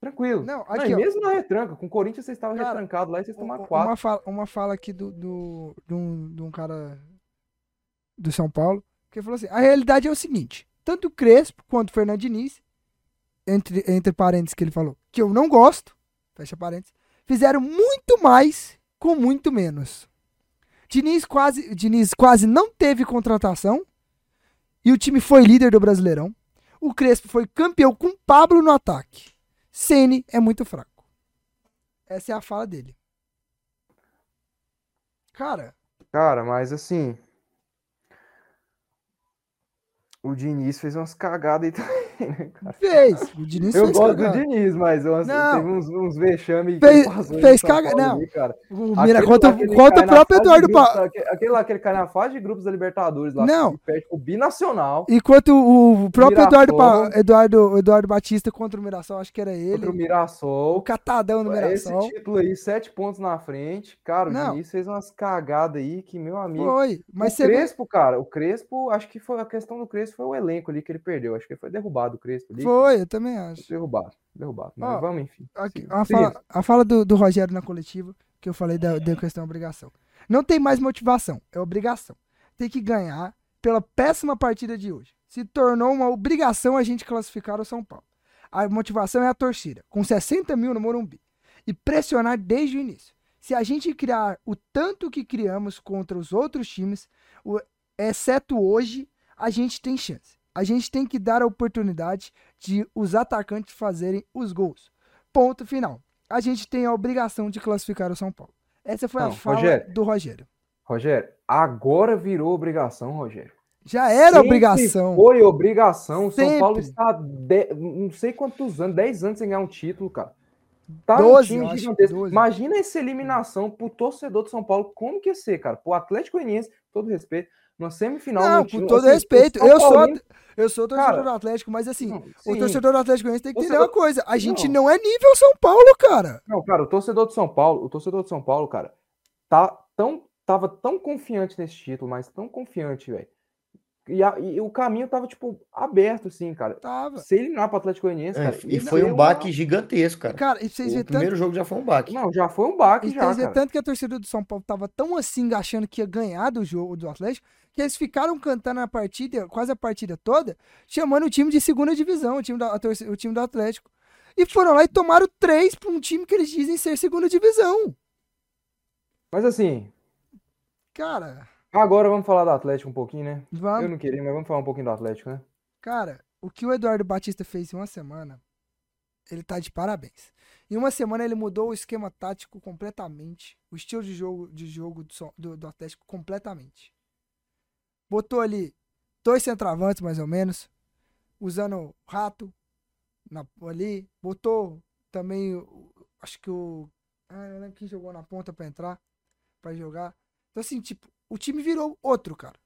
Tranquilo. Não, aqui, não, mesmo na retranca, com o Corinthians vocês estavam retrancados lá e vocês tomaram quatro. Uma fala, uma fala aqui do, do, de, um, de um cara do São Paulo, que falou assim: a realidade é o seguinte: tanto o Crespo quanto o Fernando Diniz, entre, entre parênteses que ele falou, que eu não gosto, fecha parênteses, fizeram muito mais com muito menos. Diniz quase, Diniz quase não teve contratação E o time foi líder do Brasileirão. O Crespo foi campeão com Pablo no ataque. Ceni é muito fraco. Essa é a fala dele. Cara, Cara, mas assim. O Diniz fez umas cagadas aí também, né, cara? fez. O Diniz Eu fez gosto cagada. do Diniz, mas umas, Não. teve uns, uns vexame que Fez- ele em fez São caga- Paulo não. ali, cara. O Mira, Aquele que ele contra cai o próprio Eduardo grupos, Pa... aque- Aquele lá que ele cai na fase de grupos da Libertadores lá. Não. Que perde o Binacional Enquanto o próprio Eduardo. Pa- Eduardo, Eduardo Batista contra o Mirassol, acho que era ele. contra o O Mirassol. catadão do Esse Mirassol. título aí, sete pontos na frente. Cara, o Não. Diniz fez umas cagadas aí que, meu amigo. Foi. Mas o Crespo, cara, o Crespo, acho que foi a questão do Crespo foi o elenco ali que ele perdeu. Acho que foi derrubado o Crespo ali. Foi, eu também acho. Derrubado, derrubado. Mas Ó, vamos, enfim. Aqui, a, fala, a fala do, do Rogério na coletiva, que eu falei da, da questão obrigação. Não tem mais motivação, é obrigação. Tem que ganhar pela péssima partida de hoje. Se tornou uma obrigação a gente classificar o São Paulo. A motivação é a torcida, com 60 mil no Morumbi. E pressionar desde o início. Se a gente criar o tanto que criamos contra os outros times, o- exceto hoje, a gente tem chance. A gente tem que dar a oportunidade de os atacantes fazerem os gols. Ponto final. A gente tem a obrigação de classificar o São Paulo. Essa foi a Não, fala Rogério. do Rogério. Rogério, agora virou obrigação, Rogério. Já era Sempre obrigação. Foi obrigação. O São. Paulo está de- não sei quantos anos, 10 anos sem ganhar um título, cara. Tá 12, um time acho, gigantesco. 12. Imagina essa eliminação pro torcedor do São Paulo, como que ia ser, cara? Pro Atlético Goianiense, todo respeito, na semifinal. Não, com todo assim, respeito. Eu sou, eu sou torcedor Cara, do Atlético, mas assim, Não, o torcedor do Atlético Goianiense tem que entender Torcedor- uma coisa. A gente Não. não é nível São Paulo, cara. Não, cara, o torcedor de São Paulo, o torcedor de São Paulo, cara, tá tão, tava tão confiante nesse título, mas tão confiante, velho. E, a- e o caminho tava, tipo, aberto, assim, cara. Tava. Se eliminar pro Atlético Goianiense, É, cara. e ia foi um uma- baque gigantesco, cara. Cara, e vocês O verem tanto, primeiro jogo já foi um baque. Não, já foi um baque, e já, cara. tanto que a torcida do São Paulo tava tão assim, achando que ia ganhar do jogo do Atlético, que eles ficaram cantando a partida, quase a partida toda, chamando o time de segunda divisão, o time, da, o time do Atlético. E foram lá e tomaram três pra um time que eles dizem ser segunda divisão. Mas assim, Cara, agora vamos falar do Atlético um pouquinho, né? vamos. Eu não queria, mas vamos falar um pouquinho do Atlético, né? Cara, o que o Eduardo Batista fez em uma semana, ele tá de parabéns. Em uma semana ele mudou o esquema tático completamente, o estilo de jogo, de jogo do, do- do Atlético completamente. Botou ali dois centroavantes mais ou menos, usando o rato na- ali, botou também, acho que o, ah, não lembro quem jogou na ponta pra entrar, pra jogar. Então assim, tipo, o time virou outro, cara.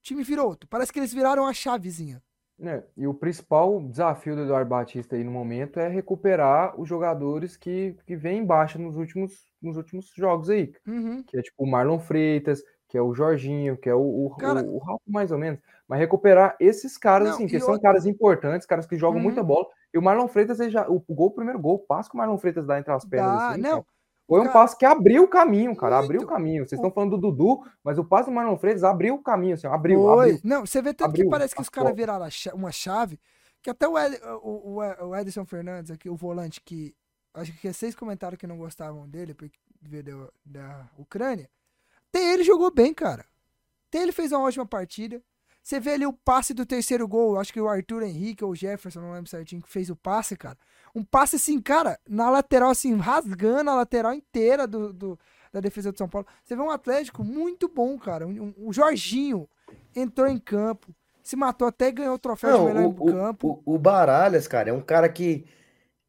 O time virou outro. Parece que eles viraram a chavezinha. É, e o principal desafio do Eduardo Batista aí no momento é recuperar os jogadores que, que vêm em baixa nos últimos, nos últimos jogos aí. Uhum. Que é tipo o Marlon Freitas, que é o Jorginho, que é o, o, Cara- o, o Rafa, mais ou menos. Mas recuperar esses caras, Não, assim, que são caras importantes, caras que jogam Uhum. muita bola. E o Marlon Freitas, ele já, o, gol, o primeiro gol, o passo que o Marlon Freitas dá entre as pernas, Dá, assim, não. cara, foi um cara- passo que abriu o caminho, cara, abriu o Muito. caminho. Vocês estão falando do Dudu, mas o passo do Marlon Freitas abriu o caminho, assim, abriu, abriu. Não, você vê tanto Abriu que parece que os caras viraram uma chave, que até o, Ed, o, o, o Edson Fernandes, aqui, o volante, que acho que vocês comentaram que não gostavam dele, porque veio da, da Ucrânia. Até ele jogou bem, cara. Até ele fez uma ótima partida. Você vê ali o passe do terceiro gol, acho que o Arthur Henrique ou o Jefferson, não lembro certinho, que fez o passe, cara. Um passe assim, cara, na lateral, assim, rasgando a lateral inteira do, do- da defesa do São Paulo. Você vê um Atlético muito bom, cara. Um- um- o Jorginho entrou em campo, se matou até e ganhou o troféu Não, de melhor o, em campo. o, o Baralhas, cara, é um cara que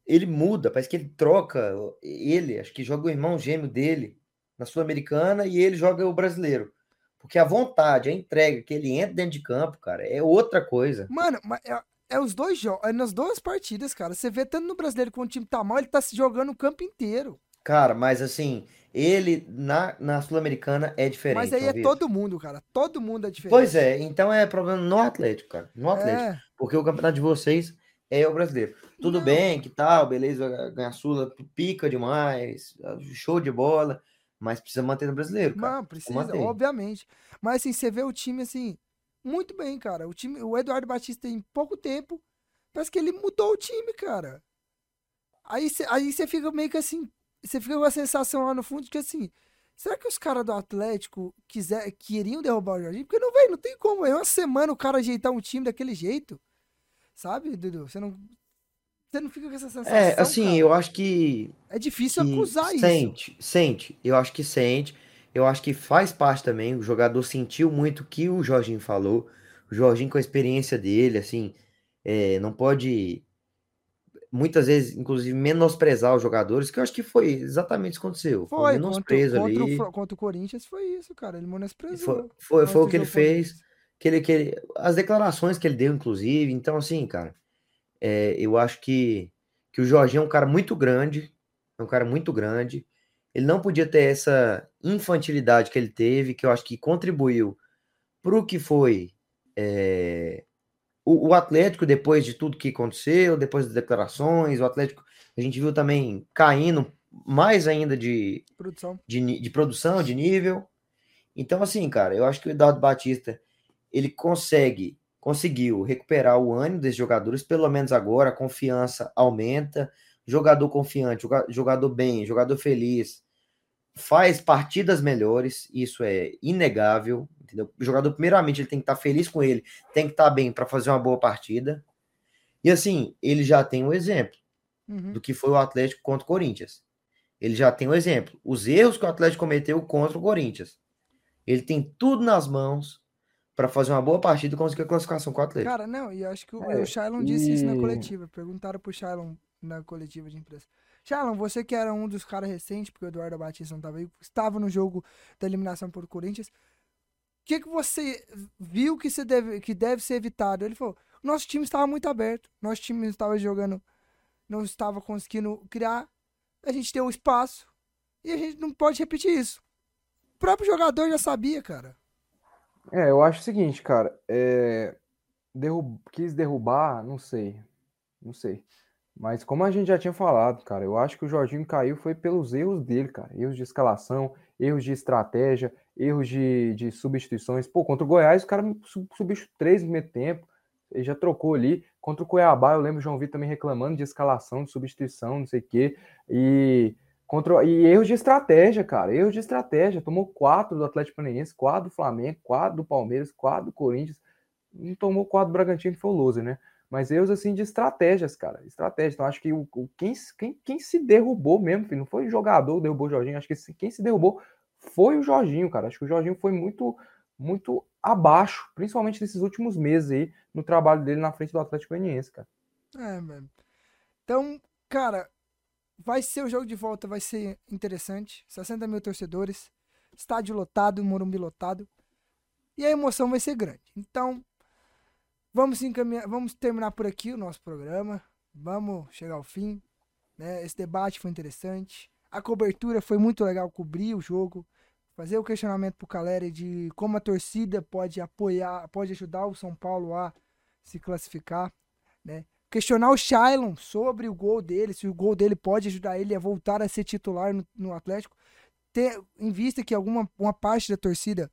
ele muda, parece que ele troca ele, acho que joga o irmão gêmeo dele na Sul-Americana e ele joga o brasileiro. Porque a vontade, a entrega que ele entra dentro de campo, cara, é outra coisa. Mano, mas é, é os dois jogos, é nas duas partidas, cara. Você vê tanto no brasileiro quando o time tá mal, ele tá se jogando o campo inteiro. Cara, mas assim, ele na, na Sul-Americana é diferente. Mas aí é todo mundo, cara. Todo mundo é diferente. Pois é, então é problema no Atlético, cara. No Atlético. É, Porque o campeonato de vocês é o brasileiro. Tudo Não. bem, que tal, beleza, ganhar Sula, pica demais, show de bola, mas precisa manter no brasileiro, cara. Mano, precisa, manter. obviamente. Mas assim, você vê o time assim, muito bem, cara. O time, o Eduardo Batista em pouco tempo, parece que ele mudou o time, cara. Aí você aí fica meio que assim, você fica com a sensação lá no fundo de que assim, Será que os caras do Atlético quiser, queriam derrubar o Jorginho? Porque não, velho, não tem como. É uma semana o cara ajeitar um time daquele jeito. Sabe, Dudu? Você não. Você não fica com essa sensação. É, assim, cara? eu acho que. É difícil que acusar isso. sente, sente. Eu acho que sente. Eu acho que faz parte também. O jogador sentiu muito o que o Jorginho falou. O Jorginho, com a experiência dele, assim, é, não pode muitas vezes, inclusive, menosprezar os jogadores, que eu acho que foi exatamente isso que aconteceu. Foi, Foi, contra, menosprezo contra, o, ali. Fla- contra o Corinthians foi isso, cara. Ele menosprezou. Foi, foi, foi o que ele contra o fez, que ele, que ele, as declarações que ele deu, inclusive. Então, assim, cara, é, eu acho que, que o Jorginho é um cara muito grande, é um cara muito grande. Ele não podia ter essa infantilidade que ele teve, que eu acho que contribuiu para o que foi é, o, o Atlético, depois de tudo que aconteceu, depois das declarações, o Atlético, a gente viu também caindo mais ainda de, Produção. de, de produção, de nível. Então, assim, cara, eu acho que o Eduardo Batista ele consegue, conseguiu recuperar o ânimo desses jogadores, pelo menos agora, a confiança aumenta, jogador confiante, joga- jogador bem, jogador feliz, faz partidas melhores, isso é inegável, entendeu? O jogador, primeiramente, ele tem que estar feliz com ele, tem que estar bem para fazer uma boa partida. E assim, ele já tem um exemplo Uhum. do que foi o Atlético contra o Corinthians. Ele já tem um exemplo. Os erros que o Atlético cometeu contra o Corinthians. Ele tem tudo nas mãos para fazer uma boa partida e conseguir a classificação com o Atlético. Cara, não, e acho que o, É, o Shailon disse isso na e- coletiva. Perguntaram pro Shailon na coletiva de imprensa. Shailon, você que era um dos caras recentes, porque o Eduardo Batista não tava aí, estava no jogo da eliminação por Corinthians. O que, que você viu que, você deve, que deve ser evitado? Ele falou: nosso time estava muito aberto, nosso time estava jogando, não estava conseguindo criar, a gente deu espaço e a gente não pode repetir isso. O próprio jogador já sabia, cara. É, eu acho o seguinte, cara. É, derrub- quis derrubar, não sei. Não sei. Mas como a gente já tinha falado, cara, eu acho que o Jorginho caiu foi pelos erros dele, cara. Erros de escalação, erros de estratégia, erros de, de substituições. Pô, contra o Goiás, o cara sub- substituiu três no primeiro tempo. Ele já trocou ali. Contra o Cuiabá, eu lembro o João Vitor também reclamando de escalação, de substituição, não sei o quê. E, e erros de estratégia, cara. Erros de estratégia. Tomou quatro do Atlético Paranaense, quatro do Flamengo, quatro do Palmeiras, quatro do Corinthians. Não tomou quatro do Bragantino, que foi o Loser, né? Mas erros assim de estratégias, cara. Estratégia. Então, acho que o, o- quem, quem, quem se derrubou mesmo, filho, não foi o jogador que derrubou o Jorginho. Acho que quem se derrubou foi o Jorginho, cara. Acho que o Jorginho foi muito, muito abaixo, principalmente nesses últimos meses aí, no trabalho dele na frente do Atlético Goianiense, cara. É, mano. Então, cara, vai ser o jogo de volta, vai ser interessante. 60 mil torcedores, estádio lotado, Morumbi lotado. E a emoção vai ser grande. Então, vamos encaminhar, vamos terminar por aqui o nosso programa. Vamos chegar ao fim. Né? Esse debate foi interessante. A cobertura foi muito legal cobrir o jogo. Fazer o questionamento pro Caleri de como a torcida pode apoiar, pode ajudar o São Paulo a se classificar, né? Questionar o Shailon sobre o gol dele, se o gol dele pode ajudar ele a voltar a ser titular no, no Atlético, ter em vista que alguma uma parte da torcida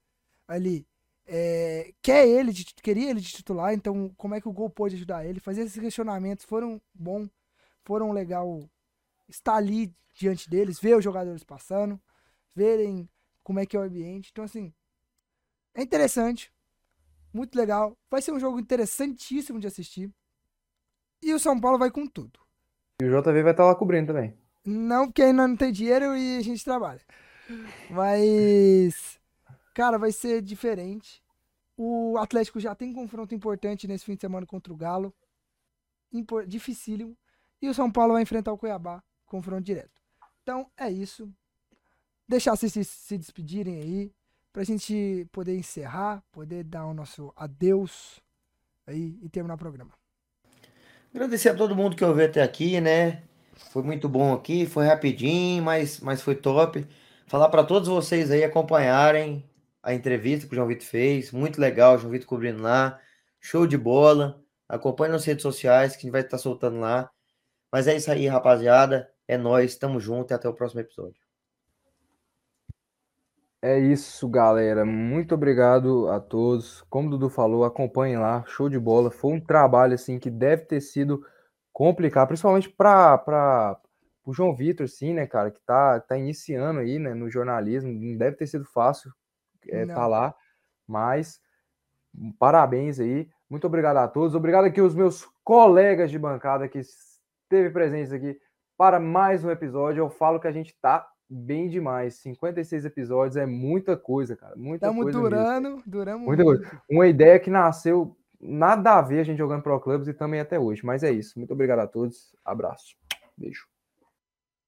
ali é, quer ele, de, queria ele de titular, então como é que o gol pode ajudar ele? Fazer esses questionamentos foram bom, foram legal estar ali diante deles, ver os jogadores passando, verem como é que é o ambiente. Então assim, é interessante, muito legal. Vai ser um jogo interessantíssimo de assistir. E o São Paulo vai com tudo. E o JV vai estar lá cobrindo também. Não, porque ainda não tem dinheiro e a gente trabalha. Mas, cara, vai ser diferente. O Atlético já tem confronto importante nesse fim de semana contra o Galo. Impor- dificílimo. E o São Paulo vai enfrentar o Cuiabá, confronto direto. Então, é isso. Deixar vocês se, se despedirem aí, pra gente poder encerrar, poder dar o nosso adeus aí e terminar o programa. Agradecer a todo mundo que ouviu até aqui, né? Foi muito bom aqui, foi rapidinho, mas, mas foi top. Falar para todos vocês aí acompanharem a entrevista que o João Vitor fez. Muito legal, o João Vitor cobrindo lá. Show de bola. Acompanhe nas redes sociais que a gente vai estar soltando lá. Mas é isso aí, rapaziada. É nóis, tamo junto e até o próximo episódio. É isso, galera. Muito obrigado a todos. Como o Dudu falou, acompanhem lá. Show de bola. Foi um trabalho assim que deve ter sido complicado, principalmente para pro João Vitor, sim, né, cara, que tá, tá iniciando aí, né, no jornalismo, não deve ter sido fácil é, tá lá, mas parabéns aí, muito obrigado a todos, obrigado aqui aos meus colegas de bancada que esteve presentes aqui para mais um episódio, eu falo que a gente tá bem demais, 56 episódios é muita coisa, cara, muita Tamo coisa durando, mesmo. duramos muita muito. coisa. Uma ideia que nasceu nada a ver a gente jogando Pro Clubs e também até hoje, mas é isso, muito obrigado a todos, abraço, beijo.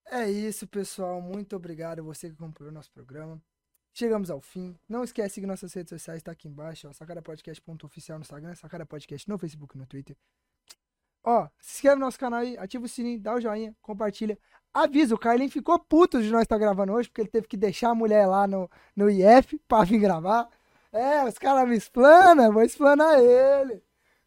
É isso, pessoal. Muito obrigado a você que acompanhou o nosso programa. Chegamos ao fim. Não esquece seguir nossas redes sociais, tá aqui embaixo, ó. Sacarapodcast.oficial no Instagram, Sacara Podcast no Facebook e no Twitter. Ó, se inscreve no nosso canal aí, ativa o sininho, dá o joinha, compartilha. Avisa, o Carlinhos ficou puto de nós estar gravando hoje, porque ele teve que deixar a mulher lá no, no IF pra vir gravar. É, os caras me explanam, vou explanar ele.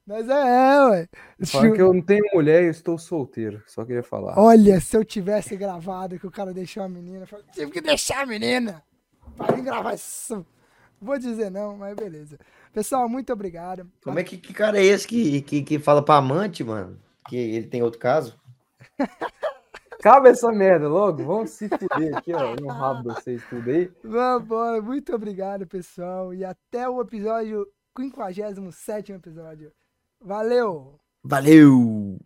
Mas é, é ué. Fala que eu não tenho mulher e eu estou solteiro, só queria falar. Olha, se eu tivesse gravado que o cara deixou a menina, eu falei, tive que deixar a menina pra vir gravar isso. Vou dizer não, mas beleza. Pessoal, muito obrigado. Como é que, que cara é esse que, que, que fala pra amante, mano? Que ele tem outro caso? Acaba essa merda logo, vamos se fuder aqui, ó, no rabo de vocês tudo aí. Vamos, muito obrigado, pessoal. E até o episódio 57 episódio. Valeu! Valeu!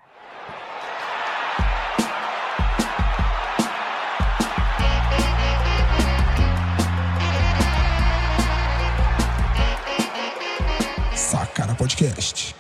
Podcast.